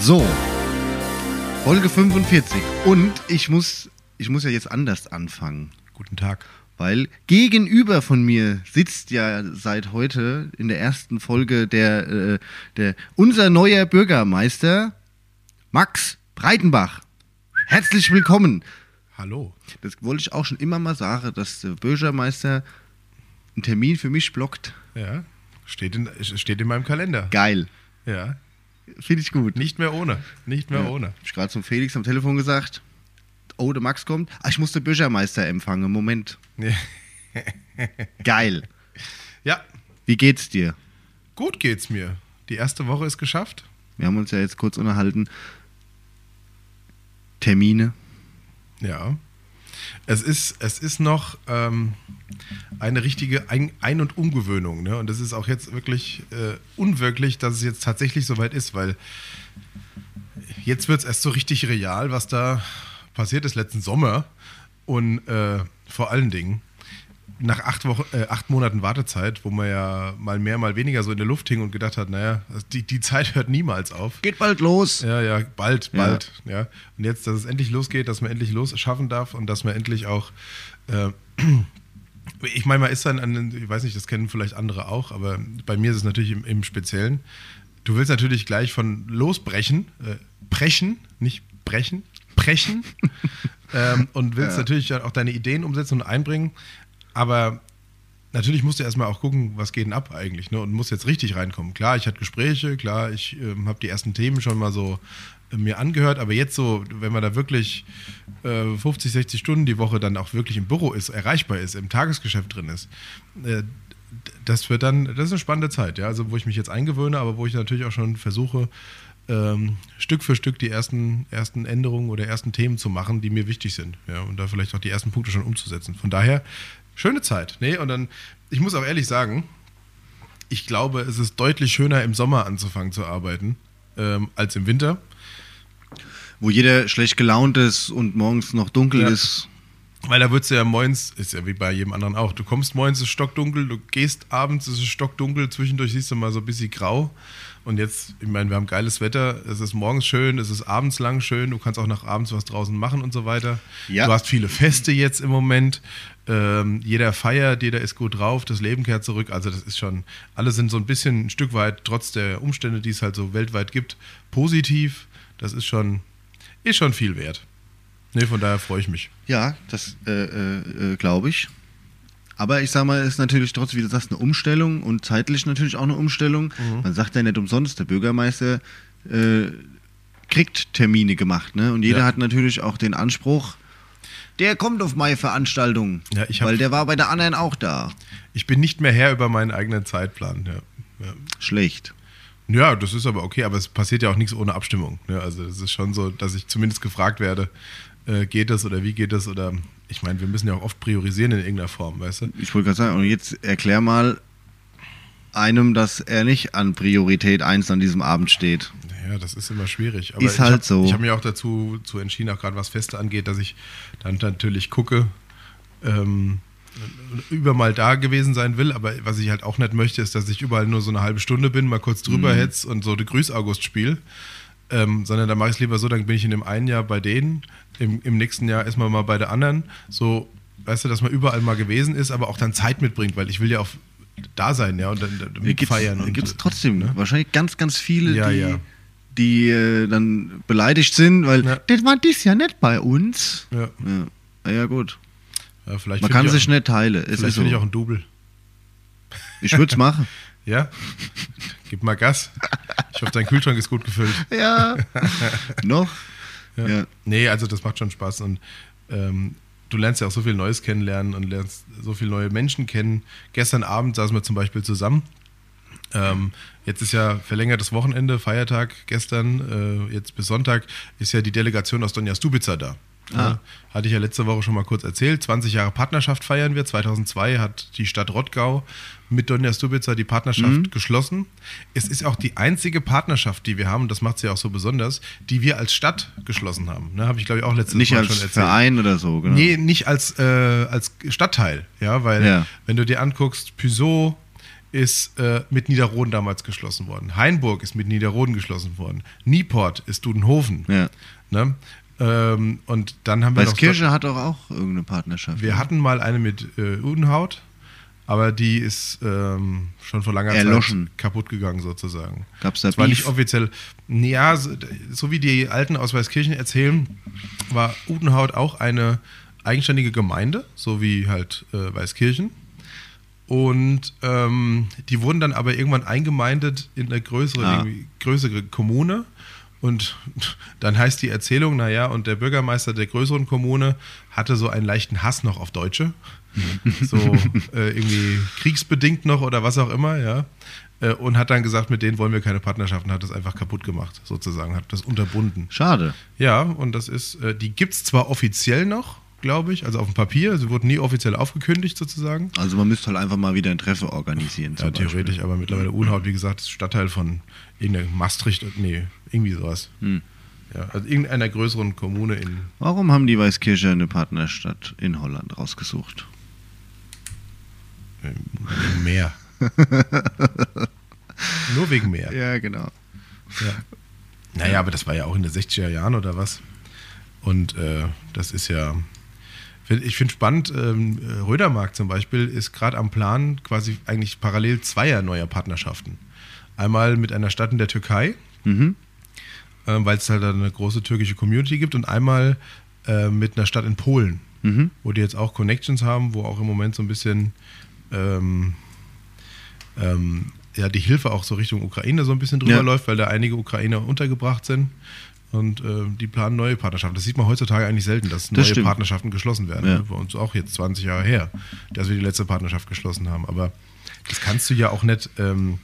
So, Folge 45. Und ich muss, ich muss ja jetzt anders anfangen. Guten Tag. Weil gegenüber von mir sitzt ja seit heute in der ersten Folge der, äh, der unser neuer Bürgermeister Max Breitenbach. Herzlich willkommen. Hallo. Das wollte ich auch schon immer mal sagen, dass der Bürgermeister einen Termin für mich blockt. Ja, steht in, steht in meinem Kalender. Geil. Ja, Finde ich gut. nicht mehr ohne. Nicht mehr Ja. ohne. Hab ich gerade zum Felix am Telefon gesagt. Oh, der Max kommt. Ah, ich muss den Bürgermeister empfangen. Moment. Geil. ja, Wie geht's dir? gut geht's mir. Die erste Woche ist geschafft. Wir haben uns ja jetzt kurz unterhalten. Termine. Ja. Es ist, es ist noch ähm, eine richtige Ein-, Ein und Umgewöhnung. Ne? Und es ist auch jetzt wirklich äh, unwirklich, dass es jetzt tatsächlich soweit ist, weil jetzt wird es erst so richtig real, was da passiert ist letzten Sommer. Und äh, vor allen Dingen, nach acht, Wochen, äh, acht Monaten Wartezeit, wo man ja mal mehr, mal weniger so in der Luft hing und gedacht hat, naja, die, die Zeit hört niemals auf. Geht bald los. Ja, ja, bald, Ja. bald. Ja. Und jetzt, dass es endlich losgeht, dass man endlich los schaffen darf und dass man endlich auch. Äh, ich meine, man ist dann an, ich weiß nicht, das kennen vielleicht andere auch, aber bei mir ist es natürlich im, im Speziellen. Du willst natürlich gleich von losbrechen, äh, brechen, nicht brechen, brechen. ähm, und willst natürlich dann auch deine Ideen umsetzen und einbringen. Aber natürlich musst du erstmal auch gucken, was geht denn ab eigentlich, ne? Und muss jetzt richtig reinkommen. Klar, ich hatte Gespräche, klar, ich ähm, habe die ersten Themen schon mal so äh, mir angehört, aber jetzt so, wenn man da wirklich äh, 50, 60 Stunden die Woche dann auch wirklich im Büro ist, erreichbar ist, im Tagesgeschäft drin ist, äh, das wird dann, das ist eine spannende Zeit, ja, also wo ich mich jetzt eingewöhne, aber wo ich natürlich auch schon versuche, ähm, Stück für Stück die ersten, ersten Änderungen oder ersten Themen zu machen, die mir wichtig sind, ja, und da vielleicht auch die ersten Punkte schon umzusetzen. Von daher, schöne Zeit, nee, und dann, ich muss auch ehrlich sagen, ich glaube, es ist deutlich schöner im Sommer anzufangen zu arbeiten, ähm, als im Winter. Wo jeder schlecht gelaunt ist und morgens noch dunkel Ja. ist. Weil da wird es ja moins, ist ja wie bei jedem anderen auch. Du kommst morgens, es ist stockdunkel, du gehst abends, es ist stockdunkel, zwischendurch siehst du mal so ein bisschen grau. Und jetzt, ich meine, wir haben geiles Wetter, es ist morgens schön, es ist abends lang schön, du kannst auch nach abends was draußen machen und so weiter. Ja. Du hast viele Feste jetzt im Moment. Ähm, jeder feiert, jeder ist gut drauf, das Leben kehrt zurück. Also das ist schon, alle sind so ein bisschen ein Stück weit, trotz der Umstände, die es halt so weltweit gibt, positiv. Das ist schon, ist schon viel wert. Nee, von daher freue ich mich. Ja, das äh, äh, äh, glaube ich. Aber ich sag mal, es ist natürlich trotzdem, wie du sagst, eine Umstellung und zeitlich natürlich auch eine Umstellung. Man sagt ja nicht umsonst, der Bürgermeister äh, kriegt Termine gemacht, ne? Und jeder Ja. hat natürlich auch den Anspruch, der kommt auf meine Veranstaltung. Ja, ich hab- weil der war bei der anderen auch da. Ich bin nicht mehr Herr über meinen eigenen Zeitplan. Ja. Ja. Schlecht. ja, das ist aber okay, aber es passiert ja auch nichts ohne Abstimmung. Ja, also es ist schon so, dass ich zumindest gefragt werde, äh, geht das oder wie geht das oder ich meine, wir müssen ja auch oft priorisieren in irgendeiner Form, weißt du? Ich wollte gerade sagen, und jetzt erklär mal einem, dass er nicht an Priorität 1 an diesem Abend steht. Ja, das ist immer schwierig. Ist ich halt hab, so. Ich habe mir auch dazu zu entschieden, auch gerade was Feste angeht, dass ich dann natürlich gucke, ähm, über mal da gewesen sein will, aber was ich halt auch nicht möchte, ist, dass ich überall nur so eine halbe Stunde bin, mal kurz Mhm. drüber hetz und so die Grüß August spiel. Ähm, sondern da mache ich es lieber so, dann bin ich in dem einen Jahr bei denen, im, im nächsten Jahr ist man mal bei der anderen. So, weißt du, dass man überall mal gewesen ist, aber auch dann Zeit mitbringt, weil ich will ja auch da sein, ja, und dann, Gibt's, feiern. und- gibt es trotzdem wahrscheinlich ganz, ganz viele, Ja, die, ja. die äh, dann beleidigt sind, weil Ja. das war dies ja nicht bei uns. Ja, Ja, gut. Man kann ich sich nicht teilen. Vielleicht ist so. ich auch ein Double. Ich würde es machen. Ja? Gib mal Gas. Ich hoffe, dein Kühlschrank ist gut gefüllt. ja. Noch? Ja. Ja. Nee, also das macht schon Spaß und ähm, du lernst ja auch so viel Neues kennenlernen und lernst so viele neue Menschen kennen. Gestern Abend saßen wir zum Beispiel zusammen. Ähm, jetzt ist ja verlängertes Wochenende, Feiertag gestern, äh, jetzt bis Sonntag ist ja die Delegation aus Donja Stubica da. Ah. Ja, hatte ich ja letzte Woche schon mal kurz erzählt. 20 Jahre Partnerschaft feiern wir. 2002 hat die Stadt Rottgau mit Donja Stubica die Partnerschaft Mhm. geschlossen. Es ist auch die einzige Partnerschaft, die wir haben, und das macht sie auch so besonders, die wir als Stadt geschlossen haben. Ne, Habe ich, glaube ich, auch letztes Nicht Mal als schon erzählt. Verein oder so, genau. Nee, nicht als, äh, als Stadtteil, ja, weil Ja. wenn du dir anguckst, Peugeot ist äh, mit Niederroden damals geschlossen worden. Hainburg ist mit Niederroden geschlossen worden. Nieport ist Dudenhofen. Ja. Ne? Ähm, und dann haben wir noch. Weißkirche hat doch auch irgendeine Partnerschaft. Wir hatten mal eine mit äh, Udenhaut, aber die ist ähm, schon vor langer Erloschen. Zeit kaputt gegangen sozusagen. Gab's da Das war Beef? nicht offiziell. Ja, so, so wie die Alten aus Weißkirchen erzählen, war Udenhaut auch eine eigenständige Gemeinde, so wie halt äh, Weißkirchen. Und ähm, die wurden dann aber irgendwann eingemeindet in eine größere, Ah. größere Kommune. Und dann heißt die Erzählung, naja, und der Bürgermeister der größeren Kommune hatte so einen leichten Hass noch auf Deutsche. so äh, irgendwie kriegsbedingt noch oder was auch immer, ja. Äh, und hat dann gesagt, mit denen wollen wir keine Partnerschaften, hat das einfach kaputt gemacht, sozusagen, hat das unterbunden. Schade. Ja, und das ist, äh, die gibt es zwar offiziell noch, glaube ich, also auf dem Papier, sie wurden nie offiziell aufgekündigt sozusagen. Also man müsste halt einfach mal wieder ein Treffer organisieren. Ja, zum Beispiel. theoretisch, aber mittlerweile Unhaut, wie gesagt, ist Stadtteil von irgendeiner Maastricht, nee, irgendwie sowas. Hm. Ja, also irgendeiner größeren Kommune in. Warum haben die Weißkirche eine Partnerstadt in Holland rausgesucht? im Meer. Nur wegen Meer. Ja, genau. Ja. Naja, aber das war ja auch in den 60er Jahren oder was. Und äh, das ist ja. Ich finde spannend, ähm, Rödermark zum Beispiel ist gerade am Plan, quasi eigentlich parallel zweier neuer Partnerschaften. Einmal mit einer Stadt in der Türkei, Mhm. ähm, weil es halt da eine große türkische Community gibt, und einmal äh, mit einer Stadt in Polen, Mhm. wo die jetzt auch Connections haben, wo auch im Moment so ein bisschen ähm, ähm, ja, die Hilfe auch so Richtung Ukraine so ein bisschen drüber Ja. läuft, weil da einige Ukrainer untergebracht sind. Und äh, die planen neue Partnerschaften. Das sieht man heutzutage eigentlich selten, dass neue stimmt. Partnerschaften geschlossen werden. Ja. Bei uns auch jetzt 20 Jahre her, dass wir die letzte Partnerschaft geschlossen haben. Aber das kannst du ja auch nicht. Ähm,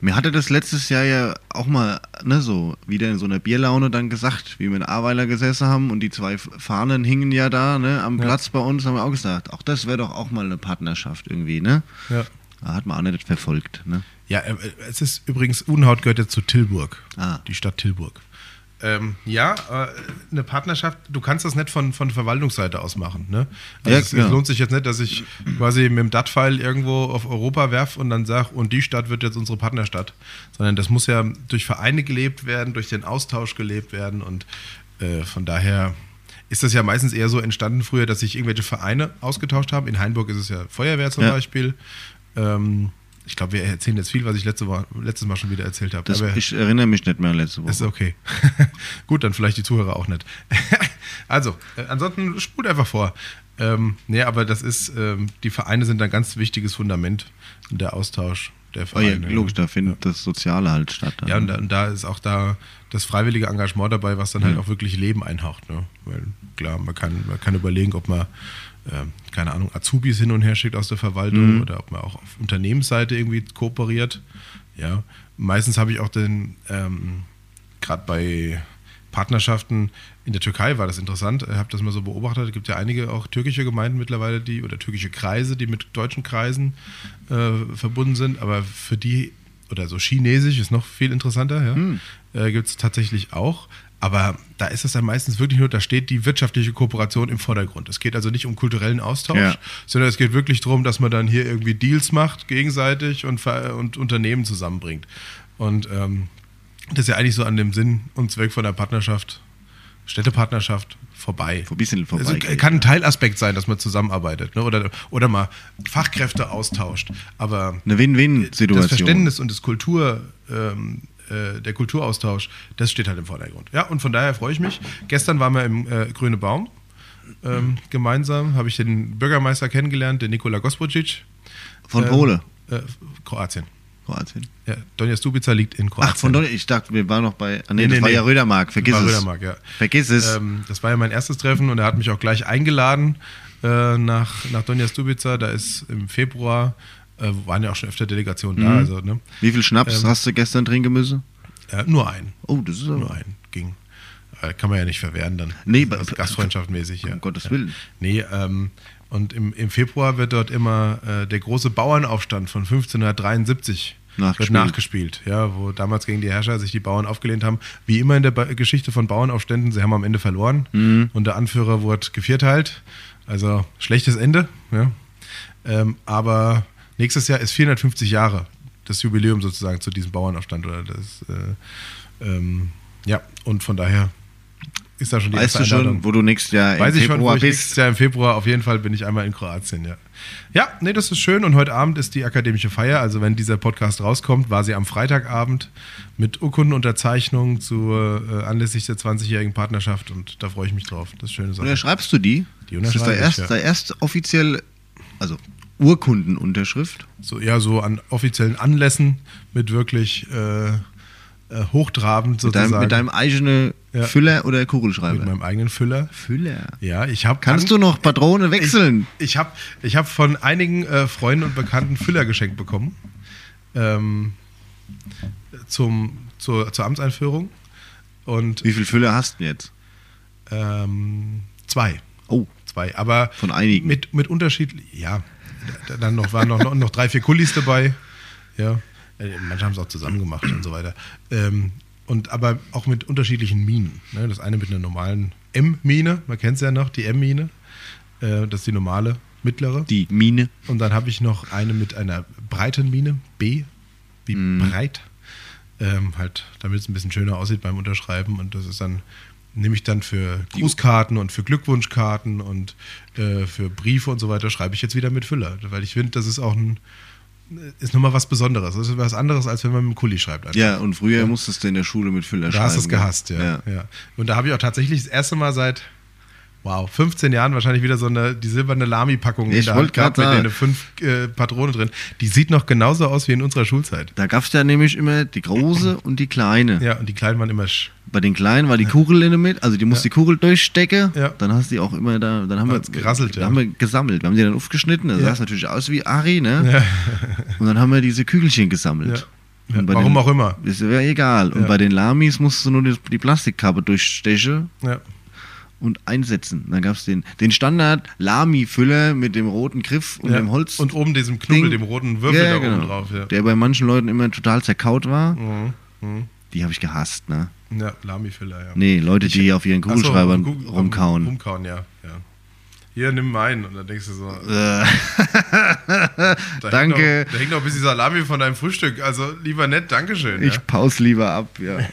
Mir hatte das letztes Jahr ja auch mal, ne, so, wieder in so einer Bierlaune dann gesagt, wie wir in Aweiler gesessen haben und die zwei Fahnen hingen ja da, ne, am Ja. Platz bei uns, haben wir auch gesagt, auch das wäre doch auch mal eine Partnerschaft irgendwie, ne? ja. Da hat man auch nicht verfolgt, ne? Ja, äh, es ist übrigens, Unhaut gehört jetzt zu Tilburg. Ah. Die Stadt Tilburg. Ähm, ja, äh, eine Partnerschaft, du kannst das nicht von, von Verwaltungsseite aus machen. Ne? Also Ja, es, es lohnt sich jetzt nicht, dass ich quasi mit dem DAT-File irgendwo auf Europa werfe und dann sage, und die Stadt wird jetzt unsere Partnerstadt. Sondern das muss ja durch Vereine gelebt werden, durch den Austausch gelebt werden und äh, von daher ist das ja meistens eher so entstanden früher, dass sich irgendwelche Vereine ausgetauscht haben. In Hainburg ist es ja Feuerwehr zum Ja. Beispiel. Ähm, ich glaube, wir erzählen jetzt viel, was ich letzte Mal, letztes Mal schon wieder erzählt habe. Das, ich erinnere mich nicht mehr an letzte Woche. ist okay. Gut, dann vielleicht die Zuhörer auch nicht. also, äh, ansonsten spult einfach vor. Ähm, nee, aber das ist, ähm, die Vereine sind ein ganz wichtiges Fundament, der Austausch der oh ja, Vereine. logisch, da findet das Soziale halt statt. dann. Ja, und da, und da ist auch da das freiwillige Engagement dabei, was dann halt auch wirklich Leben einhaucht. Ne? Weil klar, man kann, man kann überlegen, ob man, ähm, keine Ahnung, Azubis hin und her schickt aus der Verwaltung oder ob man auch auf Unternehmensseite irgendwie kooperiert. Ja, meistens habe ich auch den, ähm, gerade bei Partnerschaften in der Türkei war das interessant. Ich habe das mal so beobachtet. Es gibt ja einige auch türkische Gemeinden mittlerweile, die oder türkische Kreise, die mit deutschen Kreisen äh, verbunden sind. Aber für die oder so chinesisch ist noch viel interessanter. Ja, äh, gibt es tatsächlich auch. Aber da ist es dann meistens wirklich nur, da steht die wirtschaftliche Kooperation im Vordergrund. Es geht also nicht um kulturellen Austausch, Ja. sondern es geht wirklich darum, dass man dann hier irgendwie Deals macht gegenseitig und, und Unternehmen zusammenbringt. Und ähm, das ist ja eigentlich so an dem Sinn und Zweck von der Partnerschaft, Städtepartnerschaft vorbei. Ein bisschen vorbei. Also, kann ein Teilaspekt sein, dass man zusammenarbeitet ne? oder, oder mal Fachkräfte austauscht. Aber Eine Win-Win-Situation. das Verständnis und das Kultur, ähm, äh, der Kulturaustausch, das steht halt im Vordergrund. Ja, und von daher freue ich mich. Gestern waren wir im äh, Grüne Baum ähm, gemeinsam, habe ich den Bürgermeister kennengelernt, den Nikola Gospodzic. Von Ähm, Pole, Äh, Kroatien. Kroatien. Ja, Donja Stubica liegt in Kroatien. Ach, von dort, ich dachte, wir waren noch bei. Ah, nee, Nee, das nee, war nee. ja Rödermark, vergiss War es. Rödermark, ja. Vergiss es. Ähm, das war ja mein erstes Treffen und er hat mich auch gleich eingeladen äh, nach, nach Donja Stubica. Da ist im Februar, äh, waren ja auch schon öfter Delegationen da. Mhm. Also, ne? Wie viel Schnaps ähm, hast du gestern trinken müssen? äh, nur einen. Oh, das ist Nur aber. einen. Ging. Äh, kann man ja nicht verwehren dann. Nee, ist bei- Gastfreundschaftmäßig, ja. Um Gottes. Willen. Nee, ähm, und im, im Februar wird dort immer äh, der große Bauernaufstand von 1573 wird Nachgespielt. nachgespielt, ja, wo damals gegen die Herrscher sich die Bauern aufgelehnt haben. Wie immer in der ba Geschichte von Bauernaufständen, sie haben am Ende verloren Mhm. und der Anführer wurde gevierteilt. Also schlechtes Ende, ja. Ähm, aber nächstes Jahr ist 450 Jahre das Jubiläum sozusagen zu diesem Bauernaufstand oder das. Äh, ähm, ja, und von daher ist da schon die Weißt erste du schon, Einladung. wo du nächstes Jahr Weiß im ich schon, wo Februar ich nächstes bist? Jahr im Februar auf jeden Fall bin ich einmal in Kroatien, ja. Ja, nee, das ist schön und heute Abend ist die akademische Feier. Also wenn dieser Podcast rauskommt, war sie am Freitagabend mit Urkundenunterzeichnung zu äh, anlässlich der 20-jährigen Partnerschaft und da freue ich mich drauf. Das ist schöne Sache. Unterschreibst du die? Die das ist der ich, erst, ja. der erst offiziell, also Urkundenunterschrift. So, ja, so an offiziellen Anlässen mit wirklich äh, äh, hochtrabend Mit sozusagen. deinem, mit deinem eigenen Ja. Füller oder Kugelschreiber? Mit meinem eigenen Füller. Füller. Ja, ich habe. Kannst du noch Patrone wechseln? Ich, ich habe ich hab von einigen äh, Freunden und Bekannten Füller geschenkt bekommen. Ähm, zum, zur, zur Amtseinführung. Und Wie viel Füller hast du jetzt? ähm, zwei. Oh, Zwei. Aber Von einigen. Mit, mit Unterschied. Ja. Da- Dann noch, waren noch, noch, drei, vier Kullis dabei. Ja. Äh, Manche haben es auch zusammen gemacht und so weiter. Ähm, und aber auch mit unterschiedlichen Minen. Ne? Das eine mit einer normalen M-Mine, man kennt es ja noch, die M-Mine. Äh, das ist die normale, mittlere. die Mine. Und dann habe ich noch eine mit einer breiten Mine, B, wie Mhm. breit. Ähm, halt, damit es ein bisschen schöner aussieht beim Unterschreiben. Und das ist dann, nehme ich dann für Grußkarten und für Glückwunschkarten und äh, für Briefe und so weiter, schreibe ich jetzt wieder mit Füller. Weil ich finde, das ist auch ein, ist nochmal was Besonderes. Das ist was anderes, als wenn man mit dem Kuli schreibt. einfach. Ja, und früher musstest du in der Schule mit Füller Da schreiben. hast du es gehasst, ja. ja. Und da habe ich auch tatsächlich das erste Mal seit, wow, 15 Jahren wahrscheinlich wieder so eine, die silberne Lami-Packung in der Hand gehabt mit den fünf äh, Patronen drin. Die sieht noch genauso aus wie in unserer Schulzeit. Da gab es ja nämlich immer die große und die kleine. Ja, und die kleinen waren immer sch Bei den kleinen war die Kugel in der Mitte, also die musst die Kugel durchstecken. Ja. Dann hast du die auch immer da, dann haben wir, gerasselt, dann ja. haben wir gesammelt. Wir haben die dann aufgeschnitten, das Ja. sah es natürlich aus wie Ari, ne? Ja. Und dann haben wir diese Kügelchen gesammelt. Ja. Ja, warum den, auch immer. Ist ja egal. Und Ja. bei den Lamis musst du nur die, die Plastikkappe durchstechen Ja. Und einsetzen. Dann gab es den, den Standard Lami-Füller mit dem roten Griff und ja. dem Holz. Und oben diesem Knubbel, Ding. dem roten Würfel Ja, da genau. oben drauf. Ja, Der bei manchen Leuten immer total zerkaut war. Mhm. Mhm. Die habe ich gehasst, ne? ja Lami-Füller, ja. Nee, Leute, die auf ihren Ach so, Kugelschreibern gu- rumkauen. Rumkauen, ja. ja. Hier, nimm meinen. Und dann denkst du so, Äh, da Danke. Hängt noch, da hängt noch ein bisschen Salami von deinem Frühstück. Also lieber nett, Dankeschön. ich ja. pause lieber ab, ja.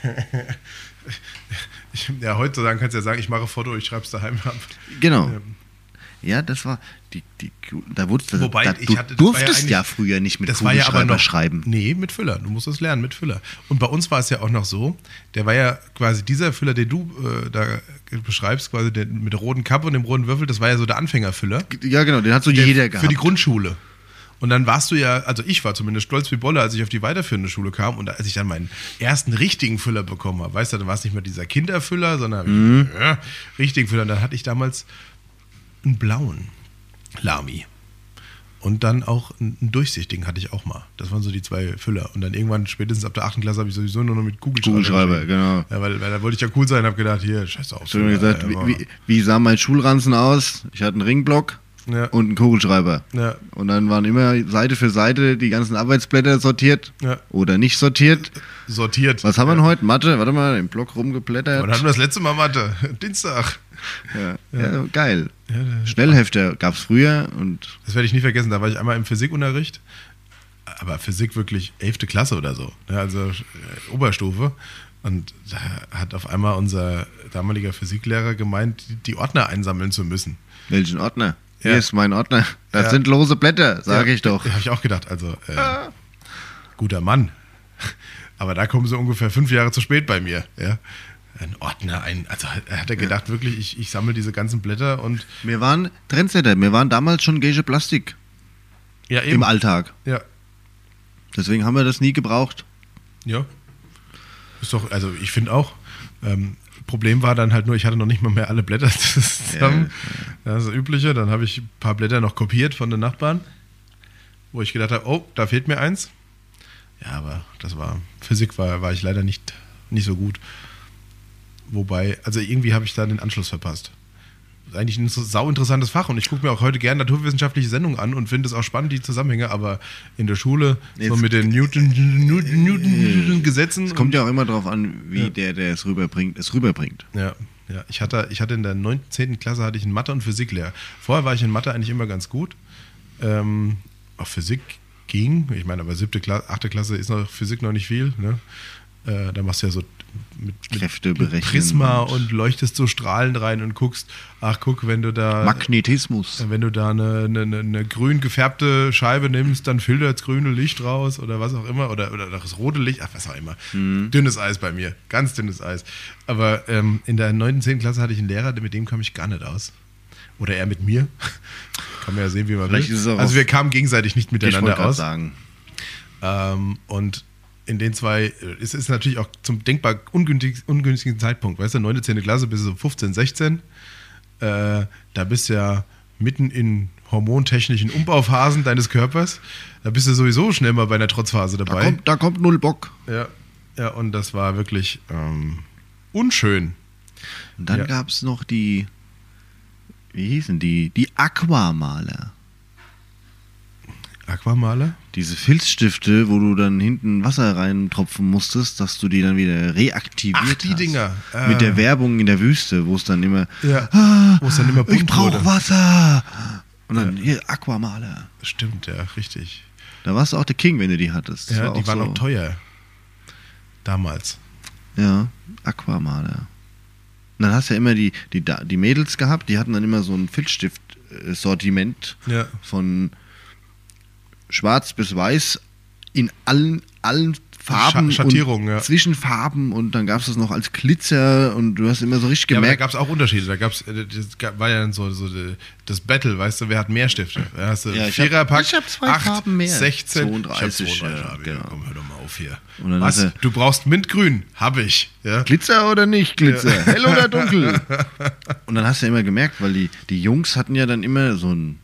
Ich, ja, heutzutage kannst du ja sagen, ich mache Foto, ich schreibe es daheim ab. Genau. Ja. Ja, das war die, die da wurdest du, Wobei, da, ich du hatte- das war ja durftest ja, eigentlich- früher nicht mit Das war ja aber noch schreiben. Nee, mit Füller. Du musst es lernen mit Füller. Und bei uns war es ja auch noch so, der war ja quasi dieser Füller, den du äh, da beschreibst, quasi den, mit der roten Kappe und dem roten Würfel, das war ja so der Anfängerfüller. Ja, genau, den hat so Der- jeder gehabt. Für die Grundschule. Und dann warst du ja, also ich war zumindest stolz wie Bolle, als ich auf die weiterführende Schule kam und als ich dann meinen ersten richtigen Füller bekommen habe. Weißt du, dann war es nicht mehr dieser Kinderfüller, sondern ich, Mhm. ja, richtigen Füller. Und dann hatte ich damals einen blauen Lami. Und dann auch einen durchsichtigen hatte ich auch mal. Das waren so die zwei Füller. Und dann irgendwann, spätestens ab der 8. Klasse, habe ich sowieso nur noch mit Kugelschreiber. Kugelschreiber, genau. Ja, weil, weil da wollte ich ja cool sein, habe gedacht, hier, scheiß auf. So gesagt, wie, wie, wie sah mein Schulranzen aus? Ich hatte einen Ringblock Ja. und einen Kugelschreiber. Ja. Und dann waren immer Seite für Seite die ganzen Arbeitsblätter sortiert Ja. oder nicht sortiert. sortiert. Was haben wir denn heute? Mathe? Warte mal, im Block rumgeblättert. Wann hatten wir das letzte Mal Mathe? Dienstag. Ja, geil. Schnellhefter gab es früher und Das werde ich nie vergessen. Da war ich einmal im Physikunterricht. Aber Physik wirklich 11. Klasse oder so. Ja, also äh, Oberstufe. Und da hat auf einmal unser damaliger Physiklehrer gemeint, die Ordner einsammeln zu müssen. welchen Ordner? Ja. Hier ist mein Ordner. Das Ja. sind lose Blätter, sage Ja, ich doch. Habe ich auch gedacht. Also, äh, guter Mann. Aber da kommen sie ungefähr fünf Jahre zu spät bei mir. Ja. Ein Ordner, ein. Also er hat er gedacht, wirklich, ich, ich sammle diese ganzen Blätter und. Wir waren Trendsetter, wir waren damals schon Gage Plastik Ja, im Alltag. Ja. Deswegen haben wir das nie gebraucht. Ja. Ist doch, also ich finde auch. Ähm, Problem war dann halt nur, ich hatte noch nicht mal mehr alle Blätter zusammen. Das ist das Übliche. Dann habe ich ein paar Blätter noch kopiert von den Nachbarn, wo ich gedacht habe, oh, da fehlt mir eins. Ja, aber das war, Physik war, war ich leider nicht, nicht so gut. Wobei, also irgendwie habe ich da den Anschluss verpasst. Eigentlich ein so sau interessantes Fach und ich gucke mir auch heute gerne naturwissenschaftliche Sendungen an und finde es auch spannend, die Zusammenhänge, aber in der Schule, so Jetzt- mit den Newton, Newton, Newton Gesetzen. Es kommt ja auch immer darauf an, wie der, der es rüberbringt, es rüberbringt. Ja, ja. Ich hatte, ich hatte in der 9., 10. Klasse hatte ich einen Mathe- und Physiklehrer. Vorher war ich in Mathe eigentlich immer ganz gut. Ähm, auch Physik ging. Ich meine, aber siebte Klasse, achte Klasse ist noch Physik noch nicht viel. Ne? Äh, da machst du ja so mit, Kräfte mit berechnen Prisma und- leuchtest so Strahlen rein und guckst, ach guck, wenn du da Magnetismus. wenn du da eine, eine, eine, grün gefärbte Scheibe nimmst, dann filtert das grüne Licht raus oder was auch immer. Oder, oder das rote Licht, ach, was auch immer. Dünnes Eis bei mir, ganz dünnes Eis. Aber ähm, in der 9. 10. Klasse hatte ich einen Lehrer, mit dem kam ich gar nicht aus. Oder er mit mir. Kann man ja sehen, wie man Vielleicht will. Also wir kamen gegenseitig nicht Ich miteinander gerade aus. sagen. Ähm, und in den zwei, äh, es ist natürlich auch zum denkbar ungünstig, ungünstigen Zeitpunkt, weißt du, 9., 10. Klasse bist du so 15, 16, äh, da bist du ja mitten in hormontechnischen Umbauphasen deines Körpers, da bist du sowieso schnell mal bei einer Trotzphase Da dabei. kommt, da kommt null Bock. ja, ja, und das war wirklich ähm, unschön. Und dann Ja. gab es noch die, wie hießen die? Die Aquamaler. Aquamaler? Diese Filzstifte, wo du dann hinten Wasser reintropfen musstest, dass du die dann wieder reaktiviert Ach, die hast. Dinger. Ah. Mit der Werbung in der Wüste, wo es dann immer, Ja, ah, wo es dann immer ich brauche. Wasser. Und dann hier Aquamaler. Stimmt, ja, richtig. Da warst du auch der King, wenn du die hattest. Das ja, war die waren so, auch teuer. Damals. Ja, Aquamaler. Und dann hast du ja immer die, die, die Mädels gehabt, die hatten dann immer so ein Filzstift-Sortiment Ja. von schwarz bis weiß in allen, allen Farben Scha- Schattierungen, und ja. Zwischenfarben und dann gab es das noch als Glitzer und du hast immer so richtig Ja, aber da gemerkt, gab es auch Unterschiede. Da gab's, äh, das gab- war ja dann so, so die- das Battle, weißt du, wer hat mehr Stifte? Da hast du Ja, ich hab- Viererpack, ich hab zwei 8, Farben mehr. 16, 32, ich hab 32 ja, Farben. genau. Komm, hör doch mal auf hier. Und dann Was? hast du- brauchst Mintgrün? Hab ich. Ja? Glitzer oder nicht Glitzer, hell oder dunkel. Und dann hast du ja immer gemerkt, weil die, die Jungs hatten ja dann immer so ein,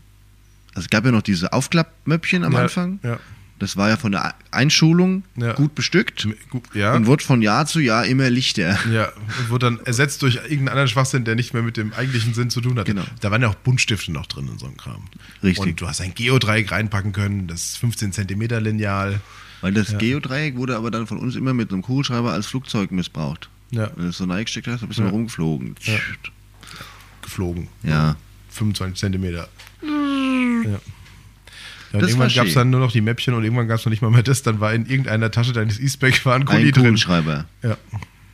also es gab ja noch diese Aufklappmöppchen am Ja, Anfang. Ja. Das war ja von der Ja. Einschulung gut bestückt ja. und wurde von Jahr zu Jahr immer lichter. Ja, und wurde dann ersetzt durch irgendeinen anderen Schwachsinn, der nicht mehr mit dem eigentlichen Sinn zu tun hat. Genau. Da waren ja auch Buntstifte noch drin und so ein Kram. Richtig. Und du hast ein Geodreieck reinpacken können, das 15 Zentimeter Lineal. Weil das Geodreieck wurde aber dann von uns immer mit einem Kugelschreiber als Flugzeug missbraucht. Ja. Wenn du es so reingesteckt hast, dann bist du Ja. rumgeflogen. Ja. geflogen. Ja. 25 Zentimeter. Ja. Ja, und Das irgendwann gab es dann nur noch die Mäppchen und irgendwann gab es noch nicht mal mehr das. Dann war in irgendeiner Tasche deines E-Spec war ein Ein Kuli drin. Kugelschreiber. Ja.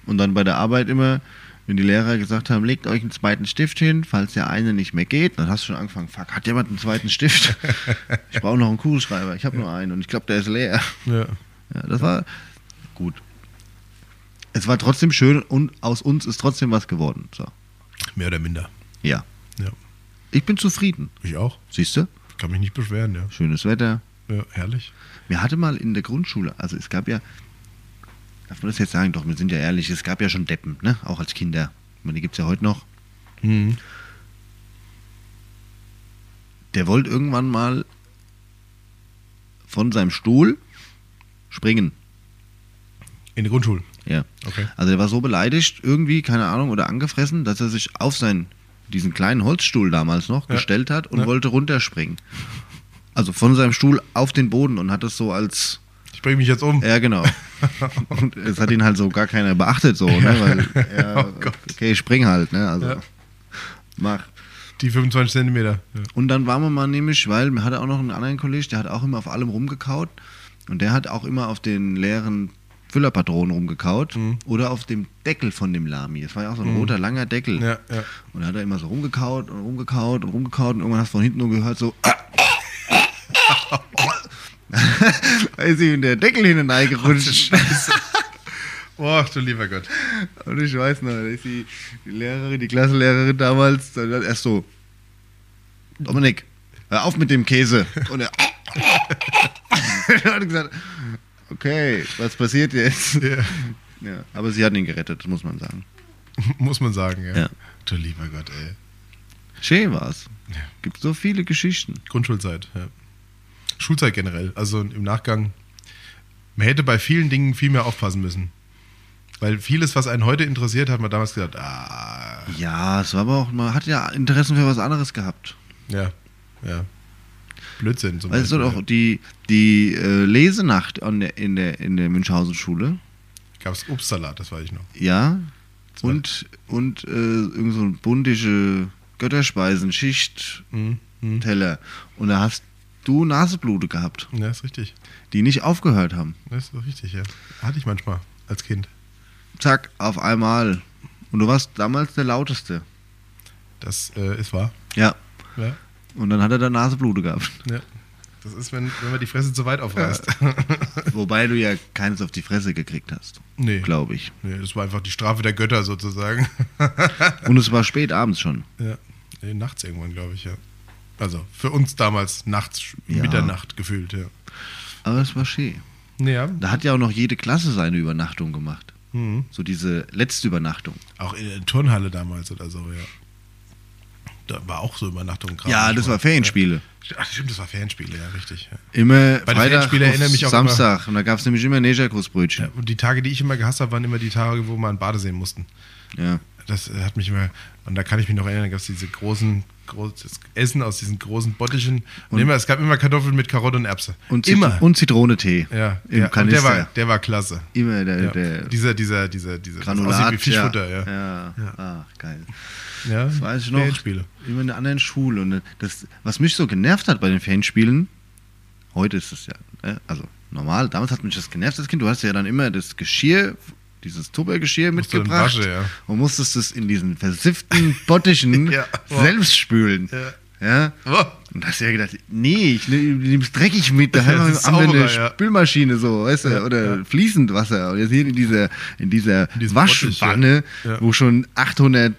Und dann bei der Arbeit immer, wenn die Lehrer gesagt haben, legt euch einen zweiten Stift hin, falls der eine nicht mehr geht, dann hast du schon angefangen, fuck, hat jemand einen zweiten Stift? ich brauche noch einen Kugelschreiber, ich habe nur einen und ich glaube, der ist leer. ja. Ja, das war gut. Es war trotzdem schön und aus uns ist trotzdem was geworden. So. Mehr oder minder. Ja. Ja. Ich bin zufrieden. Ich auch. Siehst du? Kann mich nicht beschweren, ja. Schönes Wetter. ja herrlich. Wir hatte mal in der Grundschule, also es gab ja, darf man das jetzt sagen? Doch, wir sind ja ehrlich, es gab ja schon Deppen, ne? Auch als Kinder. Ich meine, die gibt es ja heute noch. Mhm. Der wollte irgendwann mal von seinem Stuhl springen. In der Grundschule. Ja. Okay. Also der war so beleidigt, irgendwie, keine Ahnung, oder angefressen, dass er sich auf seinen, diesen kleinen Holzstuhl damals noch Ja. gestellt hat und Ja. wollte runterspringen. Also von seinem Stuhl auf den Boden und hat es so als, Ich bringe mich jetzt um. ja genau. und es hat ihn halt so gar keiner beachtet so, ne, weil, ja, Oh okay, spring halt, ne, also Ja. mach. Die 25 Zentimeter. Ja. Und dann waren wir mal nämlich, weil wir hatte auch noch einen anderen Kollegen, der hat auch immer auf allem rumgekaut und der hat auch immer auf den leeren Füllerpatronen rumgekaut Mhm. oder auf dem Deckel von dem Lami. Es war ja auch so ein roter, langer Deckel. Ja, ja. Und da hat er immer so rumgekaut und rumgekaut und rumgekaut und irgendwann hast du von hinten nur gehört so da ist ihm der Deckel hineingerutscht. Boah, du lieber Gott. Und ich weiß noch, da ist die, die Lehrerin, die Klassenlehrerin damals, dann hat erst so, Dominik, hör auf mit dem Käse. Und er er hat gesagt, okay, was passiert jetzt? Ja. Ja, aber sie hat ihn gerettet, muss man sagen. Muss man sagen, ja. Ja. Du lieber Gott, ey. Schön war's. Ja. Gibt so viele Geschichten. Grundschulzeit, ja. Schulzeit generell. Also im Nachgang. Man hätte bei vielen Dingen viel mehr aufpassen müssen. Weil vieles, was einen heute interessiert, hat man damals gedacht, ah, Ja, es war aber auch, man hat ja Interessen für was anderes gehabt. ja, ja. Blödsinn zum Weißt du Beispiel. doch, die, die äh, Lesenacht an der, in der, in der Münchhausen-Schule, Gab es Obstsalat, das weiß ich noch. ja, und, und äh, irgend so ein buntische Götterspeisen, Schicht, Mhm. Mhm. Teller. Und da hast du Naseblute gehabt, Ja, ist richtig. die nicht aufgehört haben. Das ist richtig, ja. Hatte ich manchmal als Kind. Zack, auf einmal. Und du warst damals der lauteste. Das äh, ist wahr. Ja. Ja. Und dann hat er da Naseblute gehabt. ja. Das ist, wenn, wenn man die Fresse zu weit aufreißt. Wobei du ja keines auf die Fresse gekriegt hast, nee. glaube ich. nee. Das war einfach die Strafe der Götter sozusagen. Und es war spät abends schon. ja. Nee, nachts irgendwann, glaube ich, ja. Also für uns damals nachts, Ja. Mitternacht gefühlt, ja. Aber es war schön. Ja. Da hat ja auch noch jede Klasse seine Übernachtung gemacht. Mhm. So diese letzte Übernachtung. Auch in der Turnhalle damals oder so, ja. Da war auch so Übernachtung gerade. Ja, das war Ferienspiele. Ach, stimmt, das war Ferienspiele, ja, richtig. Ja. Immer Bei den Freitag erinnere mich auch Samstag. Und da gab es nämlich immer Negerkussbrötchen. Ja, und die Tage, die ich immer gehasst habe, waren immer die Tage, wo wir an Badeseen mussten. Ja. Das äh, hat mich immer, und da kann ich mich noch erinnern, da gab es diese großen, großes Essen aus diesen großen Bottichen. Und, Und- immer, es gab immer Kartoffeln mit Karotte und Erbse. Und, Zit immer. und Zitronentee. ja, Im ja. Und der war, der war klasse. Immer der, Ja. der dieser, dieser, dieser, dieser, das Granulat. wie Fischfutter, ja. ja. Ja. Ach, geil. ja. Das weiß ich noch. Ferienspiele. Immer in einer anderen Schule. Und das, was mich so genervt hat bei den Fanspielen, heute ist es ja, ne, also normal, damals hat mich das genervt als Kind. Du hast ja dann immer das Geschirr, dieses Tuppergeschirr dann mitgebracht waschen, ja. und musstest es in diesen versifften Bottichen Ja. selbst spülen. Ja. Oh, Und da hast du ja gedacht, nee, ich nehme es dreckig mit, da haben wir eine ja. Spülmaschine so, weißt du, Ja, oder ja. fließend Wasser. Und jetzt hier in dieser, in dieser In Waschwanne, ja. Wo schon 800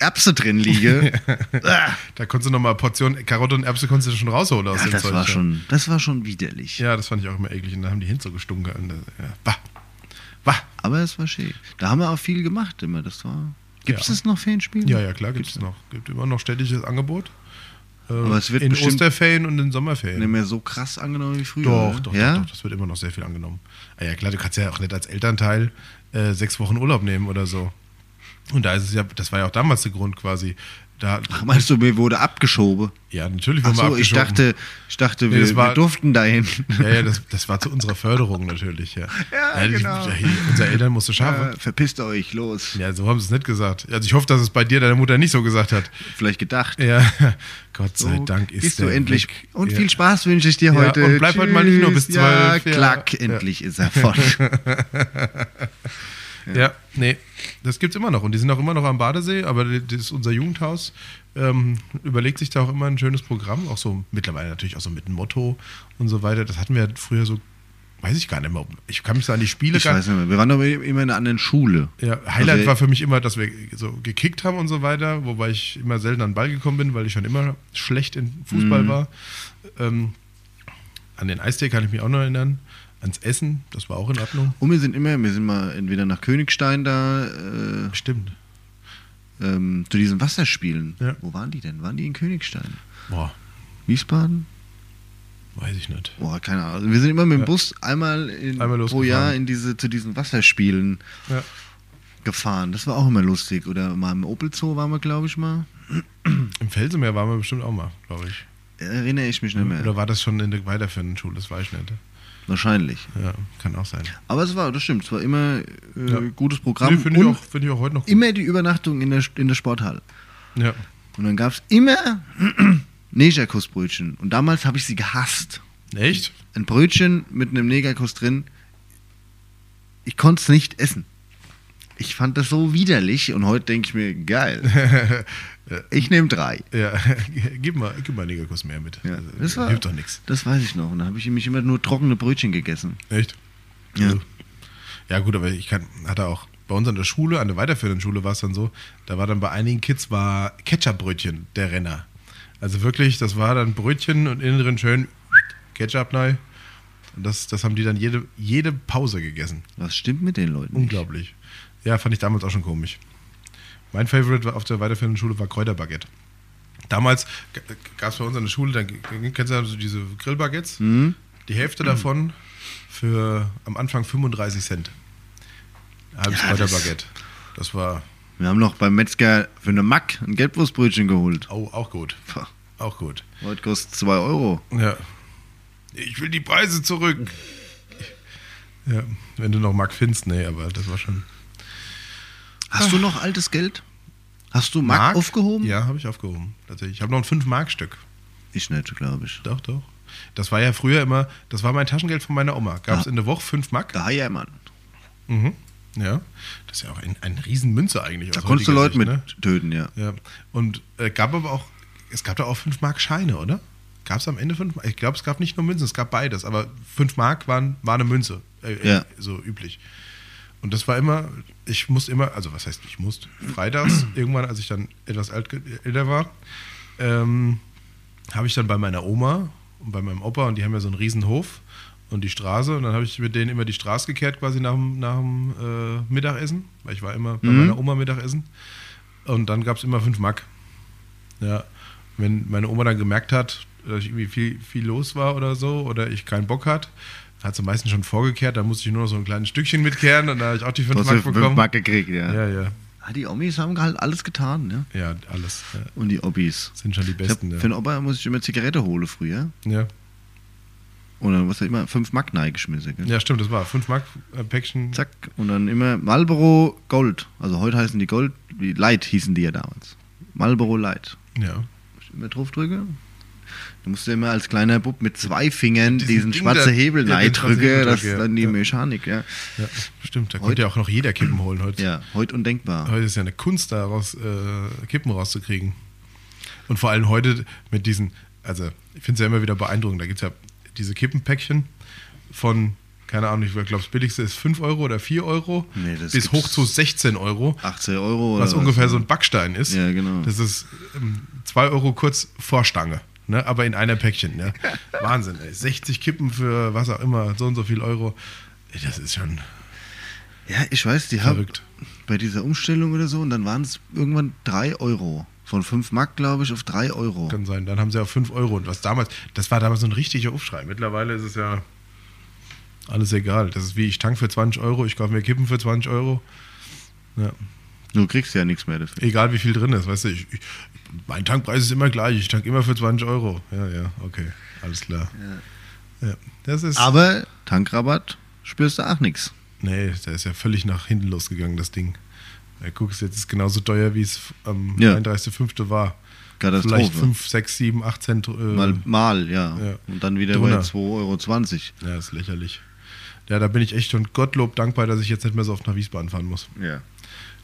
Erbse drin liegen. ah, da konntest du noch mal eine Portion Karotte und Erbse konntest du schon rausholen aus ja, dem das Zeug, war schon, das war schon widerlich. Ja, das fand ich auch immer eklig. Und da haben die hin so gestunken. Und, äh. Bah. Aber es war schön. Da haben wir auch viel gemacht immer. Das war. Gibt es Ja. noch Fanspiele? Ja, ja, klar, gibt es noch. Gibt immer noch städtisches Angebot. Äh, Aber es wird in Osterferien und in Sommerferien. Nicht mehr so krass angenommen wie früher. Doch, doch, ja? doch, doch, das wird immer noch sehr viel angenommen. Ah, ja, klar, du kannst ja auch nicht als Elternteil äh, sechs Wochen Urlaub nehmen oder so. Und da ist es ja, das war ja auch damals der Grund quasi. Da, Ach, meinst du, mir wurde abgeschoben? ja, natürlich wurden wir so, ich abgeschoben. dachte, ich dachte, Nee, wir, war- wir durften dahin. Ja, ja, das, das war zu unserer Förderung natürlich, ja. Ja, die- genau. ja, hier, unser Eltern musste schaffen. Ja, verpisst euch, los. Ja, so haben sie es nicht gesagt. Also ich hoffe, dass es bei dir deine Mutter nicht so gesagt hat. Vielleicht gedacht. Ja, Gott sei So Dank ist bist du endlich. weg. Und ja. viel Spaß wünsche ich dir Ja, heute. und bleib heute mal nicht nur bis Tschüss. Ja, 12, ja. klack, Ja. endlich ist er fort. Ja, nee, das gibt's immer noch. Und die sind auch immer noch am Badesee, aber das ist unser Jugendhaus. Ähm, überlegt sich da auch immer ein schönes Programm, auch so mittlerweile natürlich auch so mit einem Motto und so weiter. Das hatten wir früher so, weiß ich gar nicht mehr. Ich kann mich so an die Spiele ich gar weiß nicht mehr. Wir waren aber immer in einer anderen Schule. Ja, Highlight Also, war für mich immer, dass wir so gekickt haben und so weiter, wobei ich immer selten an den Ball gekommen bin, weil ich schon immer schlecht in Fußball Mhm. war. Ähm, an den Eistee kann ich mich auch noch erinnern. Ans Essen, das war auch in Ordnung. Und wir sind immer, wir sind mal entweder nach Königstein da, äh, Stimmt. ähm, zu diesen Wasserspielen. Ja. Wo waren die denn? Waren die in Königstein? Boah, Wiesbaden? weiß ich nicht. Boah, keine Ahnung. Also wir sind immer mit dem Ja. Bus einmal, in, Einmal pro. Jahr in diese, zu diesen Wasserspielen Ja. gefahren. Das war auch immer lustig. Oder mal im Opel Zoo waren wir, glaube ich, mal. Im Felsenmeer waren wir bestimmt auch mal, glaube ich. Erinnere ich mich nicht mehr. Oder war das schon in der weiterführenden Schule? Das weiß ich nicht. Wahrscheinlich. Ja, kann auch sein. Aber es war, das stimmt, es war immer äh, Ja. gutes Programm. Nee, finde ich, auch- finde ich auch heute noch gut. immer die Übernachtung in der, in der Sporthalle. Ja. Und dann gab es immer Negerkussbrötchen. Und damals habe ich sie gehasst. Echt? Ein Brötchen mit einem Negerkuss drin. Ich konnte es nicht essen. Ich fand das so widerlich und heute denke ich mir, geil. Ich nehme drei. Ja, gib mal, gib mal einen Negerkuss mehr mit. Ja, Also, das war- Hilft doch nichts. Das weiß ich noch. Und da habe ich nämlich immer nur trockene Brötchen gegessen. Echt? Ja. Ja, gut, aber ich kann, hatte auch bei uns an der Schule, an der weiterführenden Schule war es dann so, da war dann bei einigen Kids war Ketchupbrötchen der Renner. Also wirklich, das war dann Brötchen und innen drin schön Ketchup neu. Und das, das haben die dann jede, jede Pause gegessen. Was stimmt mit den Leuten? Unglaublich. Ja, fand ich damals auch schon komisch. Mein Favorite auf der weiterführenden Schule war Kräuterbaguette. Damals gab es bei uns an der Schule, dann kennst du ja so diese Grillbaguettes, Mhm. die Hälfte davon für am Anfang 35 Cent. Halbes Ja, das- Kräuterbaguette. Das war Wir haben noch beim Metzger für eine Mack ein Gelbwurstbrötchen geholt. auch, auch gut. Pah, Auch gut. Heute kostet 2 Euro. Ja. Ich will die Preise zurück. Ja, wenn du noch Mark findest, nee, aber das war schon. Hast du noch altes Geld? Hast du Mark, aufgehoben? Ja, habe ich aufgehoben. Tatsächlich. Ich habe noch ein 5-Mark-Stück. Ich nicht, glaube ich. Doch, doch. Das war ja früher immer, das war mein Taschengeld von meiner Oma. Gab es Ah. in der Woche 5 Mark. Da ja, Mann. Mhm. Ja. Das ist ja auch ein, ein Riesenmünze eigentlich. Da konntest du Leute mit Sicht, ne? töten, ja. Ja. Und äh, gab aber auch, es gab da auch 5 Mark Scheine, oder? Gab es am Ende 5 Mark? Ich glaube, es gab nicht nur Münzen, es gab beides, aber 5 Mark waren, war eine Münze. Äh, Ja. So üblich. Und das war immer, ich musste immer, also was heißt ich musste, freitags, irgendwann, als ich dann etwas älter war, ähm, habe ich dann bei meiner Oma und bei meinem Opa, und die haben ja so einen riesen Hof und die Straße, und dann habe ich mit denen immer die Straße gekehrt, quasi nach dem, nach dem äh, Mittagessen, weil ich war immer bei Mhm. meiner Oma Mittagessen. Und dann gab es immer 5 Mark. Ja, wenn meine Oma dann gemerkt hat, dass ich irgendwie viel, viel los war oder so, oder ich keinen Bock hat, hat sie meistens schon vorgekehrt, dann musste ich nur noch so ein kleines Stückchen mitkehren und da habe ich auch die 5 Du hast Mark ja fünf bekommen. Mark gekriegt, ja. Ja, ja, Ah, Die Omis haben halt alles getan, ne? ja, alles. Ja. Und die Obbis. Sind schon die Ich hab, Besten. Für den Opa muss ich immer Zigarette holen früher. ja. Und dann hast du immer fünf Mark geschmissen. Gell? ja, stimmt, das war 5 Mark äh, Päckchen. Zack. Und dann immer Marlboro Gold. Also heute heißen die Gold, wie Light hießen die ja damals. Marlboro Light. Ja. Ich immer drauf drücke. Du musst ja immer als kleiner Bub mit zwei Fingern Diesen diesen schwarzen da- Hebel ja, Hebel das ist dann die Ja. Mechanik, ja. ja, stimmt. Da Heute- konnte ja auch noch jeder Kippen holen heute. Ja, heute undenkbar. Heute ist ja eine Kunst, daraus äh, Kippen rauszukriegen. Und vor allem heute mit diesen, also ich finde es ja immer wieder beeindruckend, da gibt es ja diese Kippenpäckchen von, keine Ahnung, ich glaube, das billigste ist 5 Euro oder 4 Euro, Nee, das bis hoch zu 16 Euro, 18 Euro oder was ungefähr so ein Backstein ist. Ja, genau. Das ist 2 Euro kurz vor Stange, ne? aber in einer Päckchen. Ne? Wahnsinn, ey. 60 Kippen für was auch immer, so und so viel Euro. Das ist schon Ja, ich weiß, die haben bei dieser Umstellung oder so und dann waren es irgendwann 3 Euro. Von 5 Mark, glaube ich, auf 3 Euro. Kann sein. Dann haben sie auf 5 Euro. Und was damals, das war damals so ein richtiger Aufschrei. Mittlerweile ist es ja alles egal. Das ist wie ich tank für 20 Euro, ich kaufe mir Kippen für 20 Euro. Ja. Du kriegst ja nichts mehr dafür. Egal wie viel drin ist, weißt du, ich, ich, mein Tankpreis ist immer gleich. Ich tank immer für 20 Euro. Ja, ja, okay. Alles klar. Ja. Das ist. Aber Tankrabatt spürst du auch nichts. nee, der ist ja völlig nach hinten losgegangen, das Ding. Ja, guckst, jetzt ist es genauso teuer, wie es am Ja. 31.05. war. Katastrophe. Vielleicht 5, 6, 7, 8 Cent. Äh, Mal, mal ja. ja. Und dann wieder Drunter. bei 2,20 Euro. Ja, ist lächerlich. Ja, da bin ich echt und Gottlob dankbar, dass ich jetzt nicht mehr so oft nach Wiesbaden fahren muss. Ja.